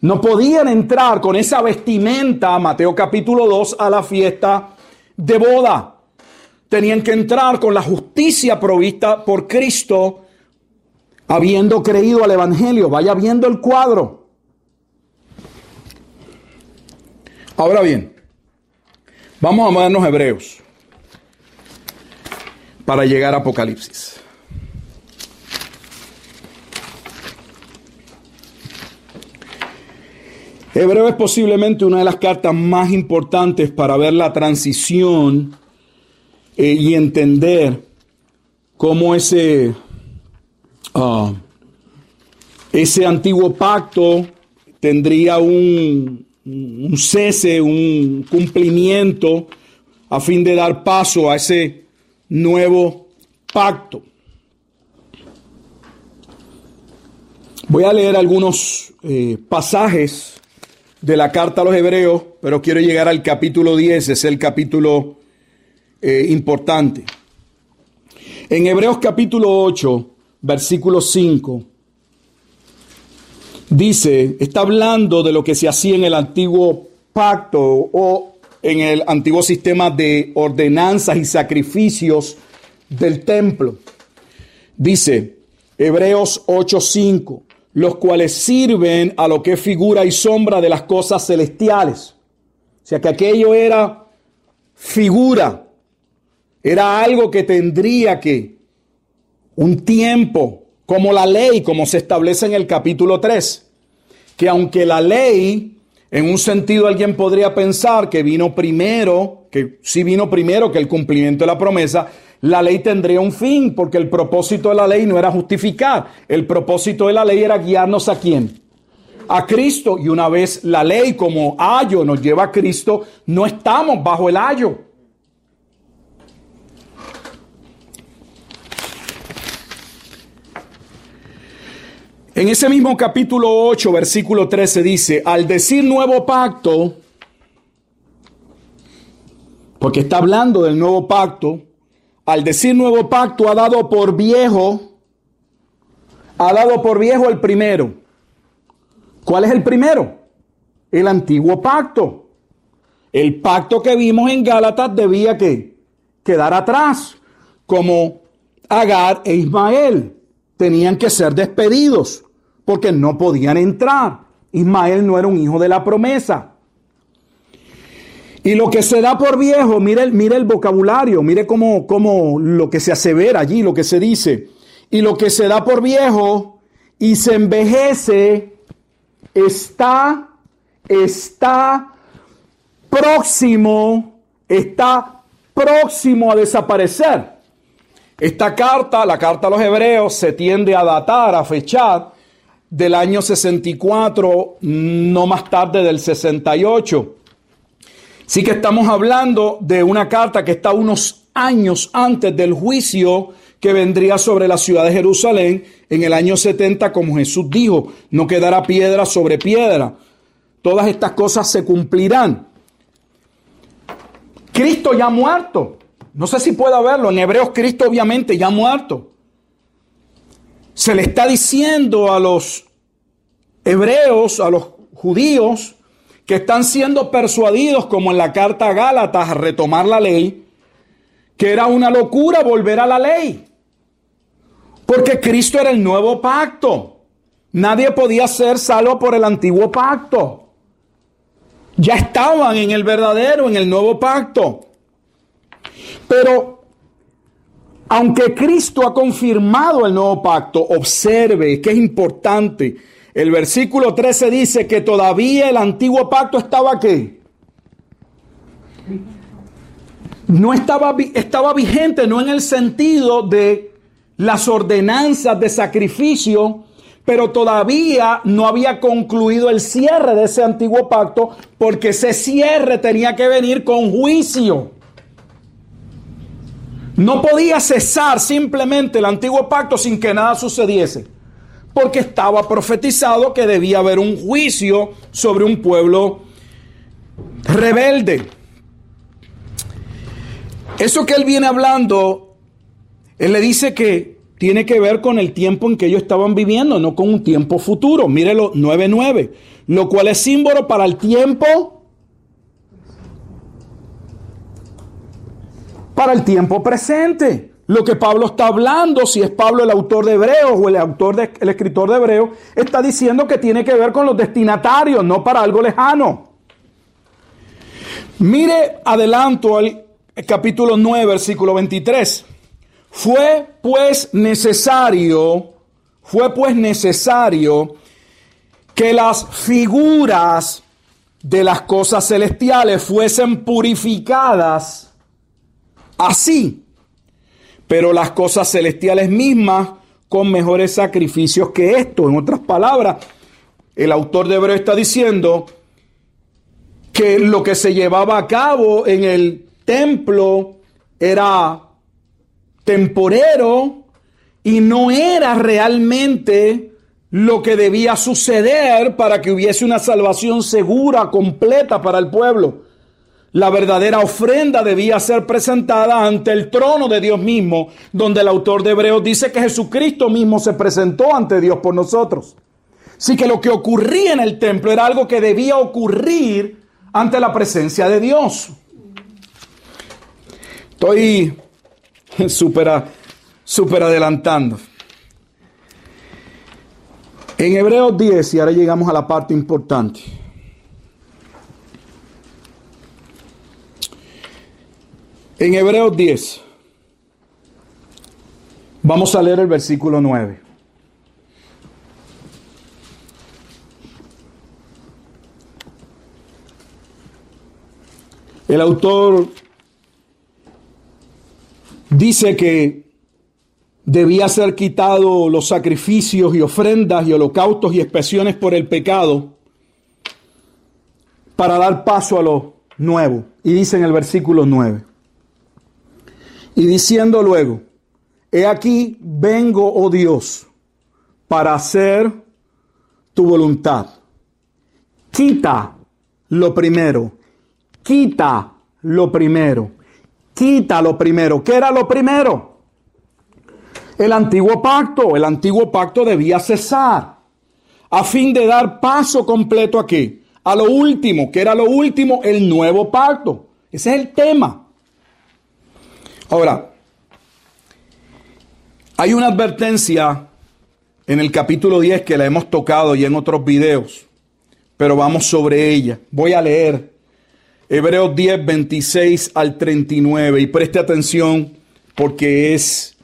No podían entrar con esa vestimenta, Mateo capítulo 2, a la fiesta de boda. Tenían que entrar con la justicia provista por Cristo, habiendo creído al Evangelio. Vaya viendo el cuadro. Ahora bien, vamos a movernos Hebreos para llegar a Apocalipsis. Hebreo es posiblemente una de las cartas más importantes para ver la transición eh, y entender cómo ese, ah, ese antiguo pacto tendría un, un cese, un cumplimiento a fin de dar paso a ese nuevo pacto. Voy a leer algunos eh, pasajes de la carta a los hebreos, pero quiero llegar al capítulo 10, es el capítulo eh, importante. En Hebreos capítulo 8, versículo 5, dice, está hablando de lo que se hacía en el antiguo pacto o en el antiguo sistema de ordenanzas y sacrificios del templo. Dice, Hebreos 8:5, los cuales sirven a lo que es figura y sombra de las cosas celestiales. O sea que aquello era figura, era algo que tendría que un tiempo, como la ley, como se establece en el capítulo 3, que aunque la ley, en un sentido alguien podría pensar que vino primero, que sí vino primero que el cumplimiento de la promesa, la ley tendría un fin, porque el propósito de la ley no era justificar, el propósito de la ley era guiarnos a quién? A Cristo. Y una vez la ley como ayo nos lleva a Cristo, no estamos bajo el ayo. En ese mismo capítulo 8, versículo 13 dice, al decir nuevo pacto, porque está hablando del nuevo pacto, al decir nuevo pacto, ha dado por viejo, ha dado por viejo el primero. ¿Cuál es el primero? El antiguo pacto. El pacto que vimos en Gálatas debía que quedar atrás, como Agar e Ismael tenían que ser despedidos porque no podían entrar. Ismael no era un hijo de la promesa. Y lo que se da por viejo, mire, el vocabulario, mire cómo, cómo lo que se asevera allí, lo que se dice. Y lo que se da por viejo y se envejece está está próximo, está próximo a desaparecer. Esta carta, la carta a los hebreos, se tiende a datar, a fechar del año 64, no más tarde del 68. Sí que estamos hablando de una carta que está unos años antes del juicio que vendría sobre la ciudad de Jerusalén en el año 70, como Jesús dijo, no quedará piedra sobre piedra. Todas estas cosas se cumplirán. Cristo ya muerto. No sé si pueda verlo. En Hebreos, Cristo obviamente ya muerto. Se le está diciendo a los hebreos, a los judíos, que están siendo persuadidos, como en la carta a Gálatas, a retomar la ley, que era una locura volver a la ley. Porque Cristo era el nuevo pacto. Nadie podía ser salvo por el antiguo pacto. Ya estaban en el verdadero, en el nuevo pacto. Pero, aunque Cristo ha confirmado el nuevo pacto, observe que es importante. El versículo 13 dice que todavía el antiguo pacto estaba aquí. No estaba, estaba vigente, no en el sentido de las ordenanzas de sacrificio, pero todavía no había concluido el cierre de ese antiguo pacto, porque ese cierre tenía que venir con juicio. No podía cesar simplemente el antiguo pacto sin que nada sucediese, porque estaba profetizado que debía haber un juicio sobre un pueblo rebelde. Eso que él viene hablando, él le dice que tiene que ver con el tiempo en que ellos estaban viviendo, no con un tiempo futuro. Mírelo, 9.9, lo cual es símbolo para el tiempo para el tiempo presente. Lo que Pablo está hablando, si es Pablo el autor de Hebreos o el autor de, el escritor de Hebreos, está diciendo que tiene que ver con los destinatarios, no para algo lejano. Mire adelanto al capítulo 9, versículo 23. Fue pues necesario, fue pues necesario que las figuras de las cosas celestiales fuesen purificadas así, pero las cosas celestiales mismas con mejores sacrificios que esto. En otras palabras, el autor de Hebreo está diciendo que lo que se llevaba a cabo en el templo era temporero y no era realmente lo que debía suceder para que hubiese una salvación segura, completa para el pueblo. La verdadera ofrenda debía ser presentada ante el trono de Dios mismo, donde el autor de Hebreos dice que Jesucristo mismo se presentó ante Dios por nosotros. Así que lo que ocurría en el templo era algo que debía ocurrir ante la presencia de Dios. Estoy *laughs* súper super adelantando. En Hebreos 10, y ahora llegamos a la parte importante. En Hebreos 10, vamos a leer el versículo 9. El autor dice que debía ser quitado los sacrificios y ofrendas y holocaustos y expresiones por el pecado para dar paso a lo nuevo. Y dice en el versículo 9. Y diciendo luego, he aquí vengo, oh Dios, para hacer tu voluntad. Quita lo primero, quita lo primero, quita lo primero. ¿Qué era lo primero? El antiguo pacto, el antiguo pacto debía cesar a fin de dar paso completo aquí, a lo último, que era lo último, el nuevo pacto. Ese es el tema. Ahora, hay una advertencia en el capítulo 10 que la hemos tocado y en otros videos, pero vamos sobre ella. Voy a leer Hebreos 10, 26 al 39 y preste atención porque es...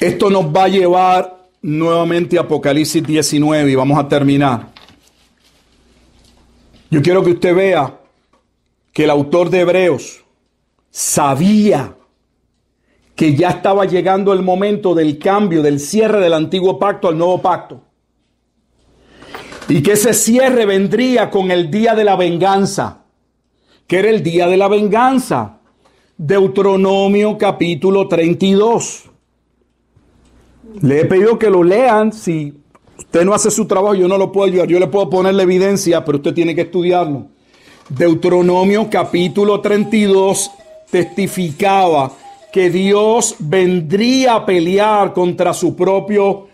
Esto nos va a llevar nuevamente a Apocalipsis 19 y vamos a terminar. Yo quiero que usted vea que el autor de Hebreos sabía que ya estaba llegando el momento del cambio, del cierre del antiguo pacto al nuevo pacto. Y que ese cierre vendría con el día de la venganza, que era el día de la venganza. Deuteronomio capítulo 32. Le he pedido que lo lean. Si usted no hace su trabajo, yo no lo puedo ayudar. Yo le puedo poner la evidencia, pero usted tiene que estudiarlo. Deuteronomio capítulo 32 testificaba que Dios vendría a pelear contra su propio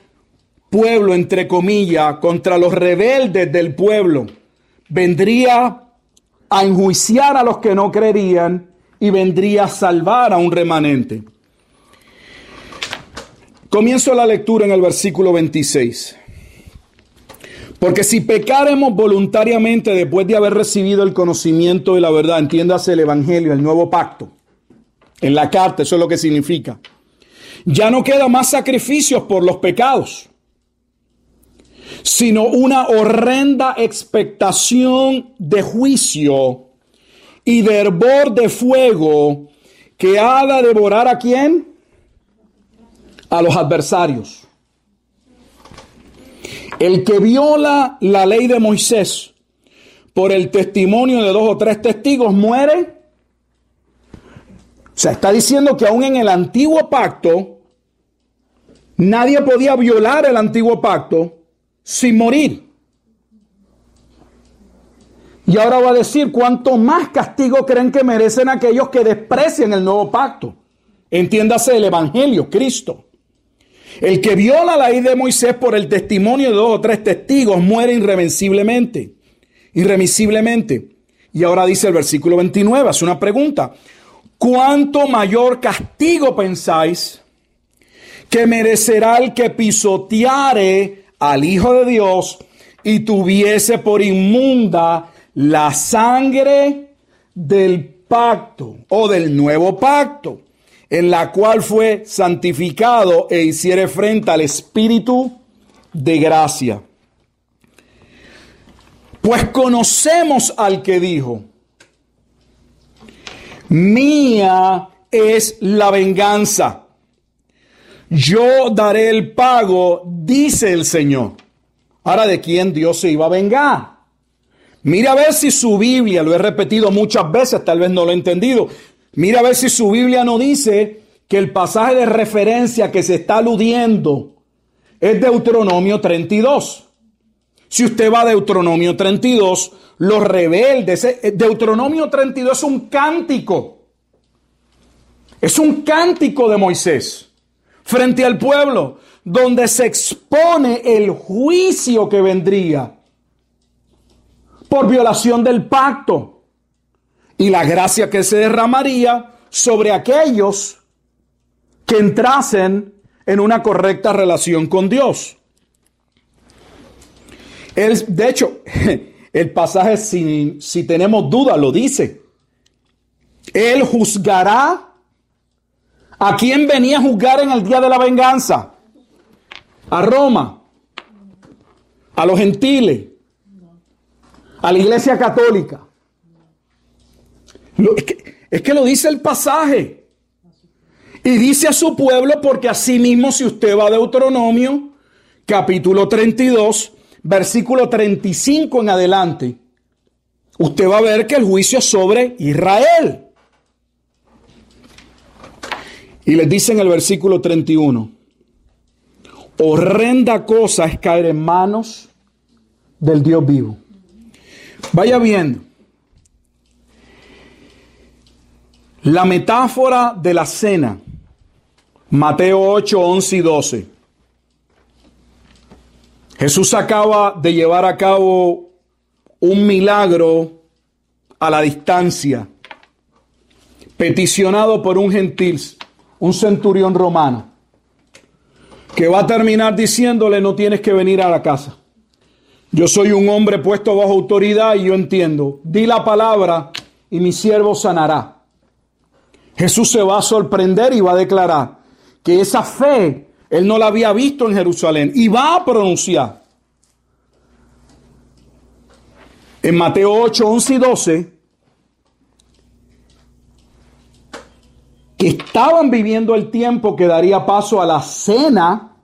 pueblo, entre comillas, contra los rebeldes del pueblo. Vendría a enjuiciar a los que no creerían y vendría a salvar a un remanente. Comienzo la lectura en el versículo 26. Porque si pecaremos voluntariamente después de haber recibido el conocimiento de la verdad, entiéndase el Evangelio, el nuevo pacto, en la carta, eso es lo que significa. Ya no queda más sacrificios por los pecados, sino una horrenda expectación de juicio y de hervor de fuego que ha de devorar a quién? A los adversarios. El que viola la ley de Moisés por el testimonio de dos o tres testigos muere. O sea, está diciendo que aún en el antiguo pacto, nadie podía violar el antiguo pacto sin morir. Y ahora va a decir cuánto más castigo creen que merecen aquellos que desprecian el nuevo pacto. Entiéndase el Evangelio, Cristo. El que viola la ley de Moisés por el testimonio de dos o tres testigos muere irremisiblemente. Irremisiblemente. Y ahora dice el versículo 29, hace una pregunta. ¿Cuánto mayor castigo pensáis que merecerá el que pisoteare al Hijo de Dios y tuviese por inmunda la sangre del pacto o del nuevo pacto? En la cual fue santificado e hiciere frente al Espíritu de gracia. Pues conocemos al que dijo, mía es la venganza, yo daré el pago, dice el Señor. Ahora, ¿de quién Dios se iba a vengar? Mira a ver si su Biblia, lo he repetido muchas veces, tal vez no lo he entendido, Mira a ver si su Biblia no dice que el pasaje de referencia que se está aludiendo es Deuteronomio 32. Si usted va a Deuteronomio 32, los rebeldes, eh, Deuteronomio 32 es un cántico. Es un cántico de Moisés frente al pueblo, donde se expone el juicio que vendría por violación del pacto y la gracia que se derramaría sobre aquellos que entrasen en una correcta relación con Dios. de hecho, *laughs* el pasaje, si, si tenemos duda, lo dice. Él juzgará a quien venía a juzgar en el día de la venganza. A Roma, a los gentiles, a la iglesia católica es, que, lo dice el pasaje. Y dice a su pueblo, porque así mismo si usted va a Deuteronomio, capítulo 32, versículo 35 en adelante, usted va a ver que el juicio es sobre Israel. Y les dice en el versículo 31, horrenda cosa es caer en manos del Dios vivo. Vaya viendo. La metáfora de la cena, Mateo 8, 11 y 12. Jesús acaba de llevar a cabo un milagro a la distancia, peticionado por un gentil, un centurión romano, que va a terminar diciéndole no tienes que venir a la casa. Yo soy un hombre puesto bajo autoridad y yo entiendo. Di la palabra y mi siervo sanará. Jesús se va a sorprender y va a declarar que esa fe él no la había visto en Jerusalén y va a pronunciar. en Mateo 8, 11 y 12, que estaban viviendo el tiempo que daría paso a la cena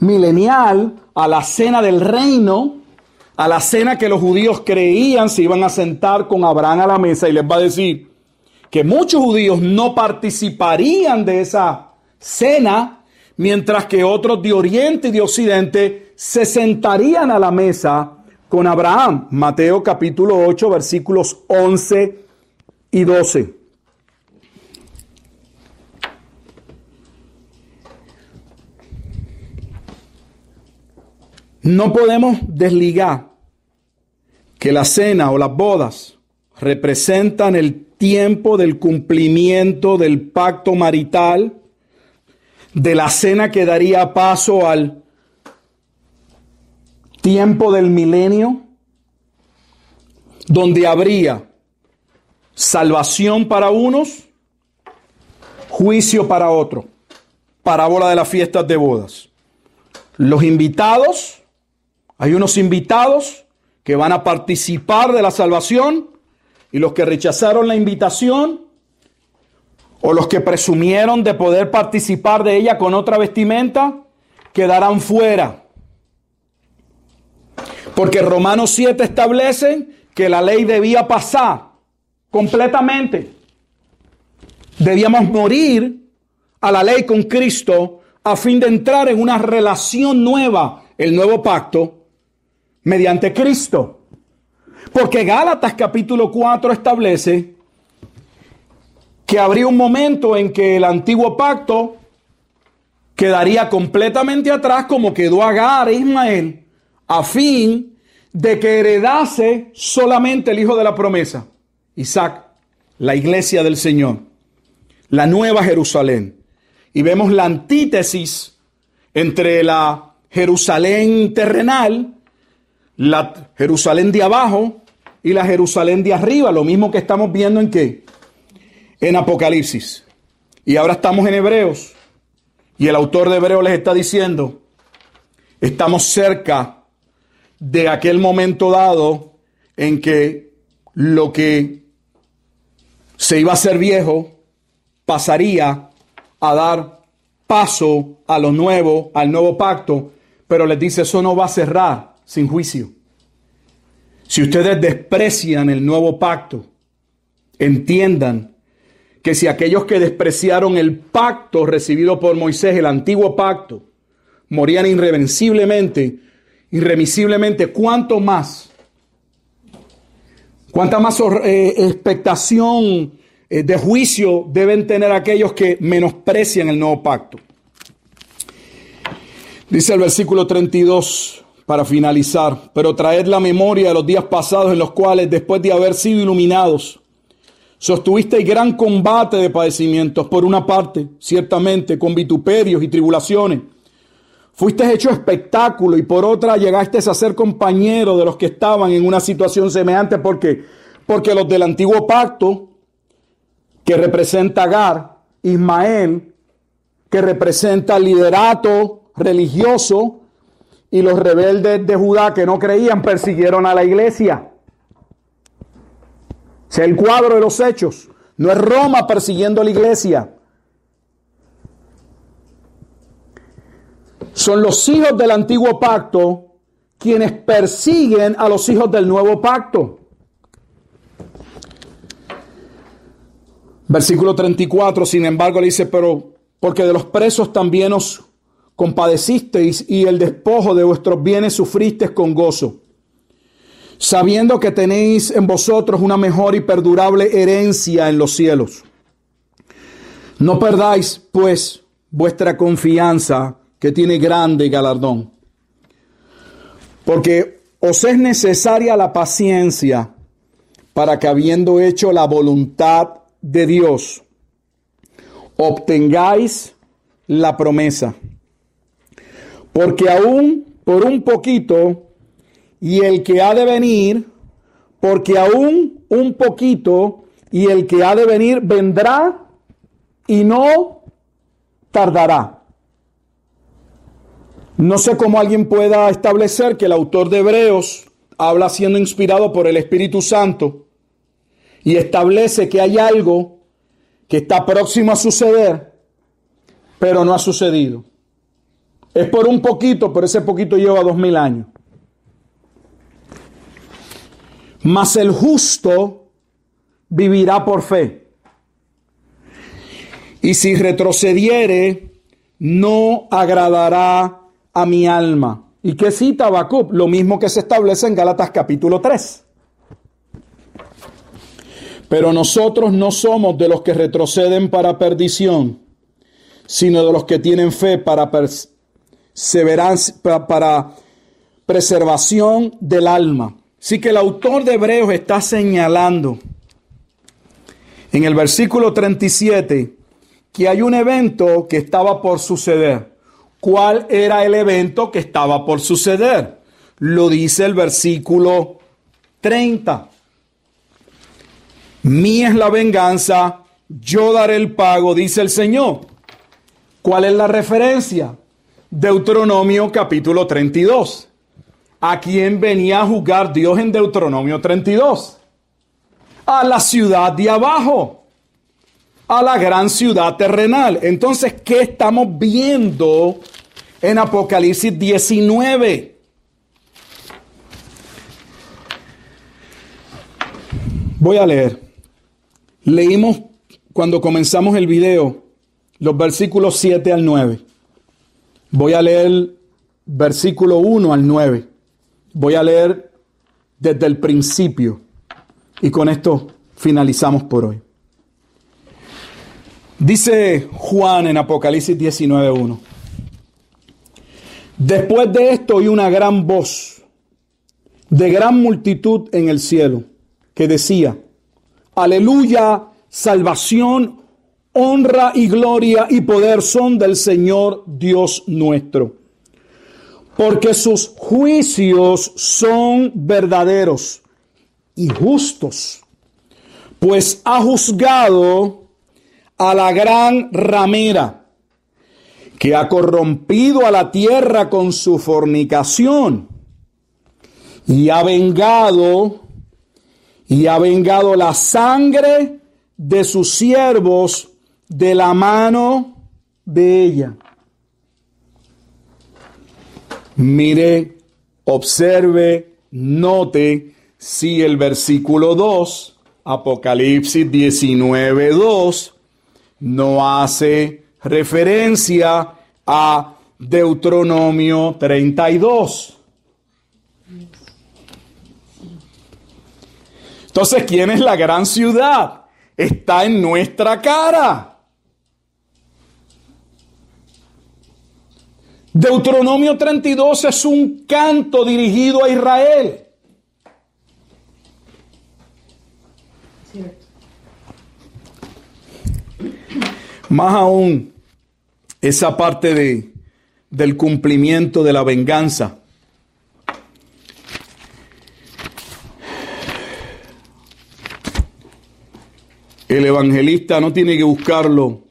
milenial, a la cena del reino, a la cena que los judíos creían se iban a sentar con Abraham a la mesa y les va a decir que muchos judíos no participarían de esa cena, mientras que otros de Oriente y de Occidente se sentarían a la mesa con Abraham. Mateo capítulo 8 versículos 11 y 12. No podemos desligar que la cena o las bodas representan el tiempo del cumplimiento del pacto marital, de la cena que daría paso al tiempo del milenio, donde habría salvación para unos, juicio para otros. Parábola de las fiestas de bodas. Los invitados hay unos invitados que van a participar de la salvación y los que rechazaron la invitación o los que presumieron de poder participar de ella con otra vestimenta quedarán fuera. Porque Romanos 7 establece que la ley debía pasar completamente. Debíamos morir a la ley con Cristo a fin de entrar en una relación nueva, el nuevo pacto, mediante Cristo. Porque Gálatas capítulo 4 establece que habría un momento en que el antiguo pacto quedaría completamente atrás como quedó Agar e Ismael, a fin de que heredase solamente el hijo de la promesa, Isaac, la iglesia del Señor, la nueva Jerusalén. Y vemos la antítesis entre la Jerusalén terrenal la Jerusalén de abajo y la Jerusalén de arriba, lo mismo que estamos viendo en qué? En Apocalipsis. Y ahora estamos en Hebreos. Y el autor de Hebreos les está diciendo, estamos cerca de aquel momento dado en que lo que se iba a ser viejo pasaría a dar paso a lo nuevo, al nuevo pacto, pero les dice, eso no va a cerrar sin juicio. Si ustedes desprecian el nuevo pacto, entiendan que si aquellos que despreciaron el pacto recibido por Moisés, el antiguo pacto, morían irreversiblemente, irremisiblemente, ¿cuánto más? ¿Cuánta más eh, expectación eh, de juicio deben tener aquellos que menosprecian el nuevo pacto? Dice el versículo 32, para finalizar, pero traed la memoria de los días pasados en los cuales, después de haber sido iluminados, sostuvisteis gran combate de padecimientos, por una parte, ciertamente, con vituperios y tribulaciones. Fuisteis hecho espectáculo y por otra llegasteis a ser compañeros de los que estaban en una situación semejante, porque porque los del antiguo pacto, que representa Agar, Ismael, que representa el liderato religioso, y los rebeldes de Judá que no creían persiguieron a la iglesia. Es el cuadro de los hechos. No es Roma persiguiendo a la iglesia. Son los hijos del antiguo pacto quienes persiguen a los hijos del nuevo pacto. Versículo 34, sin embargo, le dice, pero porque de los presos también os compadecisteis y el despojo de vuestros bienes sufristeis con gozo, sabiendo que tenéis en vosotros una mejor y perdurable herencia en los cielos. No perdáis, pues, vuestra confianza, que tiene grande galardón, porque os es necesaria la paciencia para que habiendo hecho la voluntad de Dios, obtengáis la promesa porque aún por un poquito, y el que ha de venir, porque aún un poquito, y el que ha de venir vendrá y no tardará. No sé cómo alguien pueda establecer que el autor de Hebreos habla siendo inspirado por el Espíritu Santo y establece que hay algo que está próximo a suceder, pero no ha sucedido. Es por un poquito, pero ese poquito lleva dos mil años. Mas el justo vivirá por fe. Y si retrocediere, no agradará a mi alma. ¿Y qué cita Habacuc? Lo mismo que se establece en Gálatas capítulo 3. Pero nosotros no somos de los que retroceden para perdición, sino de los que tienen fe para perseverancia, para preservación del alma. Así que el autor de Hebreos está señalando en el versículo 37 que hay un evento que estaba por suceder. ¿Cuál era el evento que estaba por suceder? Lo dice el versículo 30. Mía es la venganza, yo daré el pago, dice el Señor. ¿Cuál es la referencia? Deuteronomio capítulo 32. ¿A quién venía a juzgar Dios en Deuteronomio 32? A la ciudad de abajo a la gran ciudad terrenal. Entonces, ¿qué estamos viendo en Apocalipsis 19? Voy a leer. Leímos cuando comenzamos el video los versículos 7 al 9. Voy a leer versículo 1 al 9. Voy a leer desde el principio. Y con esto finalizamos por hoy. Dice Juan en Apocalipsis 19.1. Después de esto oí una gran voz de gran multitud en el cielo que decía, aleluya, salvación, honra y gloria y poder son del Señor Dios nuestro. Porque sus juicios son verdaderos y justos, pues ha juzgado a la gran ramera que ha corrompido a la tierra con su fornicación y ha vengado y ha vengado la sangre de sus siervos de la mano de ella. Mire, observe, note si el versículo 2, Apocalipsis 19, 2, no hace referencia a Deuteronomio 32. Entonces, ¿quién es la gran ciudad? Está en nuestra cara. Deuteronomio 32 es un canto dirigido a Israel. Más aún, esa parte de, del cumplimiento de la venganza. El evangelista no tiene que buscarlo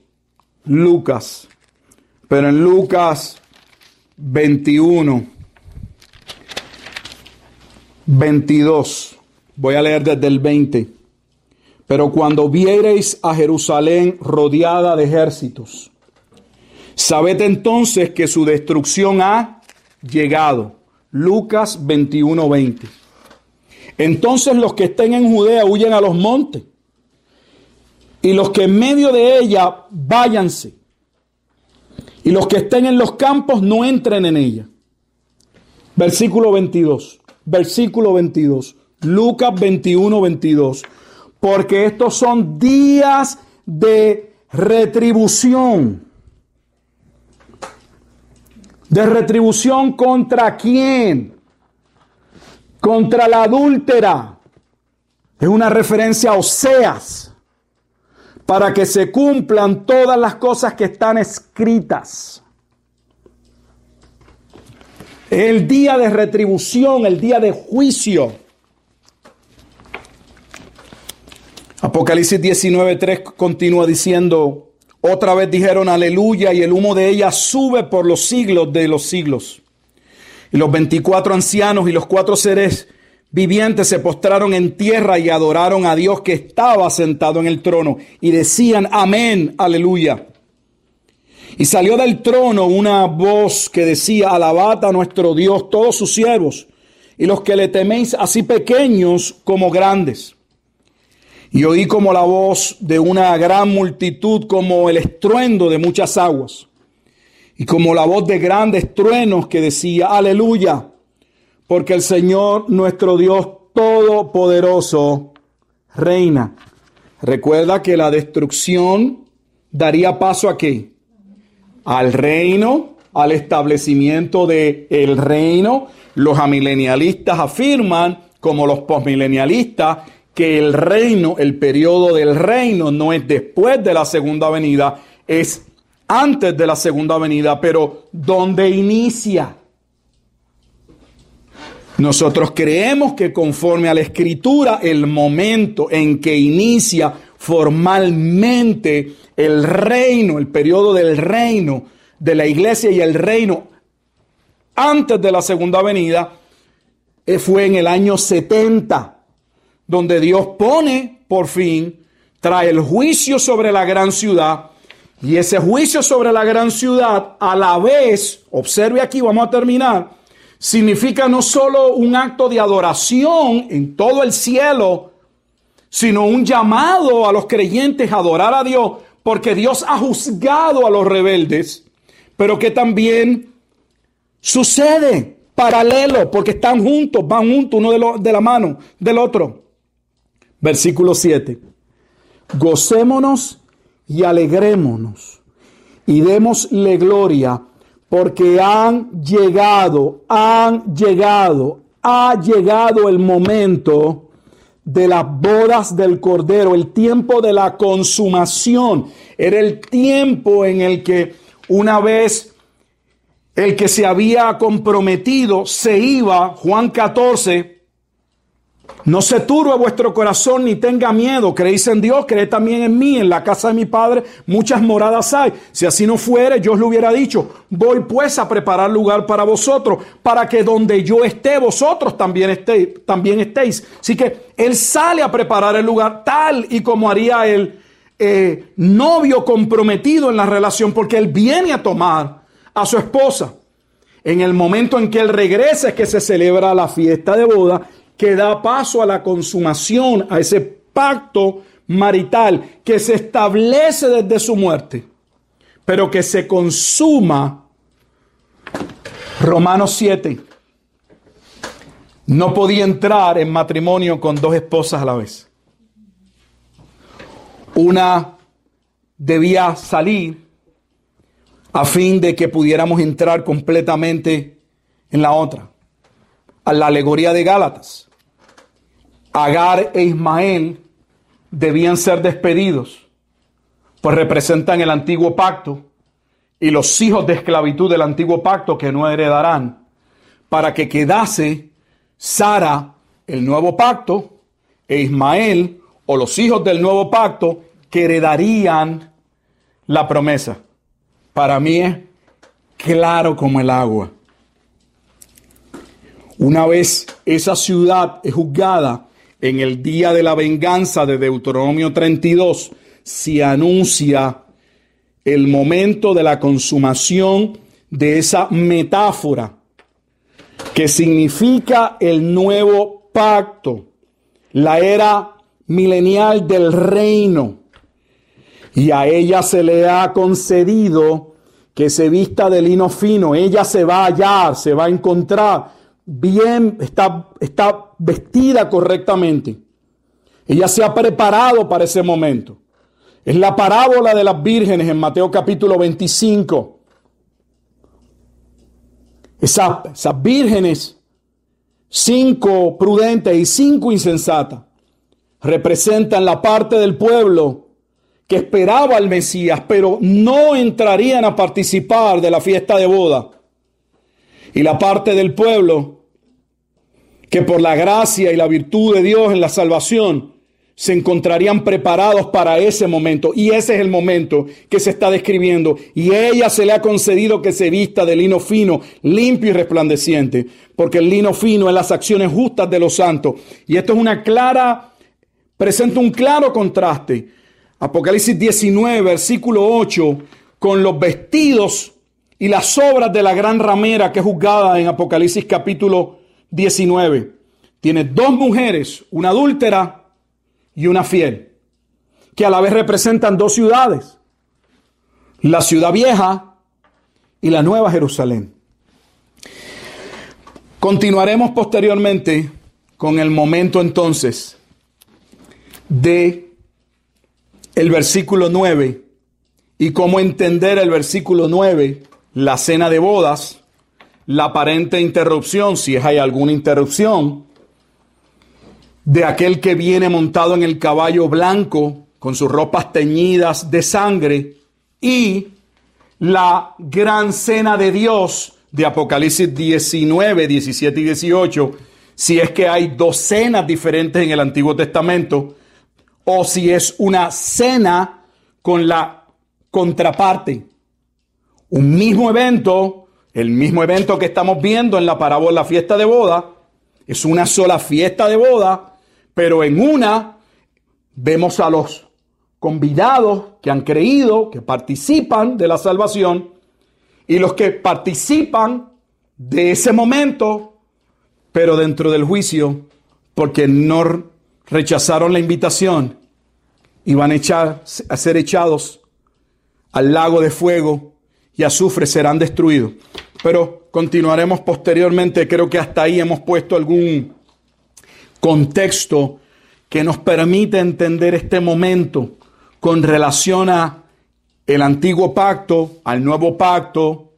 Lucas, pero en Lucas 21, 22, voy a leer desde el 20. Pero cuando viereis a Jerusalén rodeada de ejércitos, sabed entonces que su destrucción ha llegado. Lucas 21:20. Entonces los que estén en Judea huyen a los montes, y los que en medio de ella váyanse, y los que estén en los campos no entren en ella. Versículo 22, versículo 22, Lucas 21, 22 porque estos son días de retribución. ¿De retribución contra quién? Contra la adúltera. Es una referencia a Oseas. Para que se cumplan todas las cosas que están escritas. El día de retribución, el día de juicio. Apocalipsis 19:3 continúa diciendo, otra vez dijeron aleluya y el humo de ella sube por los siglos de los siglos. Y los 24 ancianos y los cuatro seres vivientes se postraron en tierra y adoraron a Dios que estaba sentado en el trono y decían amén, aleluya. Y salió del trono una voz que decía, alabad a nuestro Dios todos sus siervos y los que le teméis así pequeños como grandes. Y oí como la voz de una gran multitud, como el estruendo de muchas aguas, y como la voz de grandes truenos que decía, aleluya, porque el Señor nuestro Dios Todopoderoso reina. Recuerda que la destrucción daría paso a qué? Al reino, al establecimiento del el reino. Los amilenialistas afirman, como los postmilenialistas, que el reino, el periodo del reino no es después de la segunda venida, es antes de la segunda venida, pero ¿dónde inicia? Nosotros creemos que conforme a la escritura, el momento en que inicia formalmente el reino, el periodo del reino de la iglesia y el reino antes de la segunda venida, eh, fue en el año 70 donde Dios pone por fin, trae el juicio sobre la gran ciudad, y ese juicio sobre la gran ciudad a la vez, observe aquí, vamos a terminar, significa no solo un acto de adoración en todo el cielo, sino un llamado a los creyentes a adorar a Dios, porque Dios ha juzgado a los rebeldes, pero que también sucede paralelo, porque están juntos, van juntos, uno de, de la mano del otro. Versículo 7. Gocémonos y alegrémonos y démosle gloria porque han llegado, han llegado, ha llegado el momento de las bodas del Cordero, el tiempo de la consumación. Era el tiempo en el que una vez el que se había comprometido se iba, Juan 14, no se turbe vuestro corazón ni tenga miedo. Creéis en Dios, creed también en mí. En la casa de mi Padre muchas moradas hay. Si así no fuere, yo os lo hubiera dicho. Voy pues a preparar lugar para vosotros, para que donde yo esté, vosotros también estéis. Así que Él sale a preparar el lugar tal y como haría el eh, novio comprometido en la relación, porque Él viene a tomar a su esposa. En el momento en que Él regresa es que se celebra la fiesta de boda que da paso a la consumación, a ese pacto marital que se establece desde su muerte, pero que se consuma. Romanos 7. No podía entrar en matrimonio con dos esposas a la vez. Una debía salir a fin de que pudiéramos entrar completamente en la otra. A la alegoría de Gálatas. Agar e Ismael debían ser despedidos, pues representan el antiguo pacto y los hijos de esclavitud del antiguo pacto que no heredarán, para que quedase Sara el nuevo pacto e Ismael o los hijos del nuevo pacto que heredarían la promesa. Para mí es claro como el agua. Una vez esa ciudad es juzgada, en el día de la venganza de Deuteronomio 32 se anuncia el momento de la consumación de esa metáfora que significa el nuevo pacto, la era milenial del reino. Y a ella se le ha concedido que se vista de lino fino. Ella se va a hallar, se va a encontrar bien, está, está vestida correctamente. Ella se ha preparado para ese momento. Es la parábola de las vírgenes en Mateo capítulo 25. Esas, esas vírgenes, cinco prudentes y cinco insensatas, representan la parte del pueblo que esperaba al Mesías, pero no entrarían a participar de la fiesta de boda. Y la parte del pueblo que por la gracia y la virtud de Dios en la salvación se encontrarían preparados para ese momento. Y ese es el momento que se está describiendo. Y ella se le ha concedido que se vista de lino fino, limpio y resplandeciente. Porque el lino fino es las acciones justas de los santos. Y esto es una clara, presenta un claro contraste. Apocalipsis 19, versículo 8, con los vestidos y las obras de la gran ramera que es juzgada en Apocalipsis capítulo 19. Tiene dos mujeres, una adúltera y una fiel, que a la vez representan dos ciudades, la ciudad vieja y la nueva Jerusalén. Continuaremos posteriormente con el momento entonces de el versículo 9 y cómo entender el versículo 9, la cena de bodas, la aparente interrupción, si hay alguna interrupción, de aquel que viene montado en el caballo blanco con sus ropas teñidas de sangre y la gran cena de Dios de Apocalipsis 19, 17 y 18, si es que hay dos cenas diferentes en el Antiguo Testamento, o si es una cena con la contraparte. Un mismo evento, el mismo evento que estamos viendo en la parábola fiesta de boda, es una sola fiesta de boda, pero en una vemos a los convidados que han creído, que participan de la salvación, y los que participan de ese momento, pero dentro del juicio, porque no rechazaron la invitación y van a, echar, a ser echados al lago de fuego y azufre serán destruidos. Pero continuaremos posteriormente, creo que hasta ahí hemos puesto algún contexto que nos permite entender este momento con relación a el antiguo pacto, al nuevo pacto,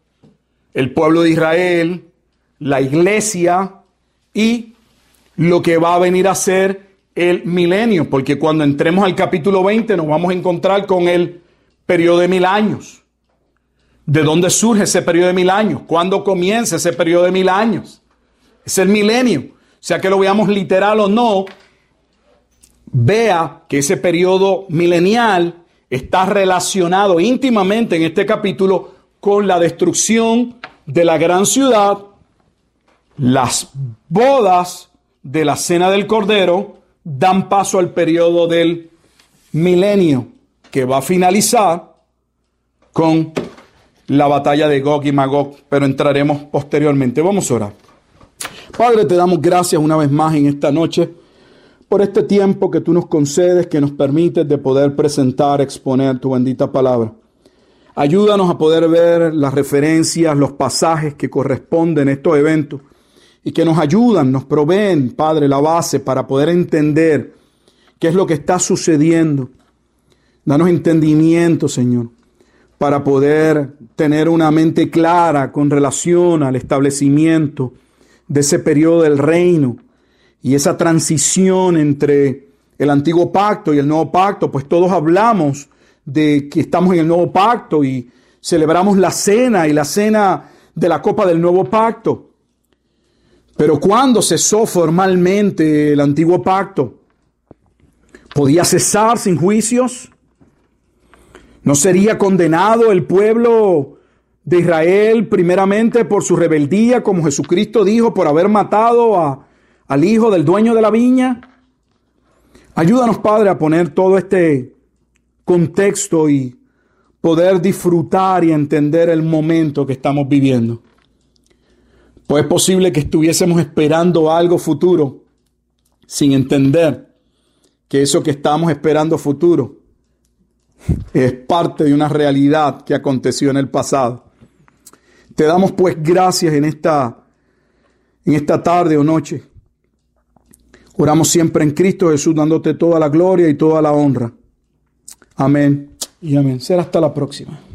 el pueblo de Israel, la iglesia y lo que va a venir a ser el milenio, porque cuando entremos al capítulo 20 nos vamos a encontrar con el periodo de mil años. ¿De dónde surge ese periodo de mil años? ¿Cuándo comienza ese periodo de mil años? Es el milenio sea que lo veamos literal o no, vea que ese periodo milenial está relacionado íntimamente en este capítulo con la destrucción de la gran ciudad, las bodas de la cena del Cordero dan paso al periodo del milenio que va a finalizar con la batalla de Gog y Magog, pero entraremos posteriormente. Vamos a orar. Padre, te damos gracias una vez más en esta noche por este tiempo que tú nos concedes, que nos permites de poder presentar, exponer tu bendita palabra. Ayúdanos a poder ver las referencias, los pasajes que corresponden a estos eventos y que nos ayudan, nos proveen, Padre, la base para poder entender qué es lo que está sucediendo. Danos entendimiento, Señor, para poder tener una mente clara con relación al establecimiento de ese periodo del reino y esa transición entre el antiguo pacto y el nuevo pacto, pues todos hablamos de que estamos en el nuevo pacto y celebramos la cena y la cena de la copa del nuevo pacto. Pero cuando cesó formalmente el antiguo pacto, ¿podía cesar sin juicios? ¿No sería condenado el pueblo de Israel, primeramente por su rebeldía, como Jesucristo dijo, por haber matado a, al hijo del dueño de la viña. Ayúdanos, Padre, a poner todo este contexto y poder disfrutar y entender el momento que estamos viviendo. Pues es posible que estuviésemos esperando algo futuro sin entender que eso que estamos esperando futuro es parte de una realidad que aconteció en el pasado. Te damos pues gracias en esta, en esta tarde o noche. Oramos siempre en Cristo Jesús, dándote toda la gloria y toda la honra. Amén y amén. Será hasta la próxima.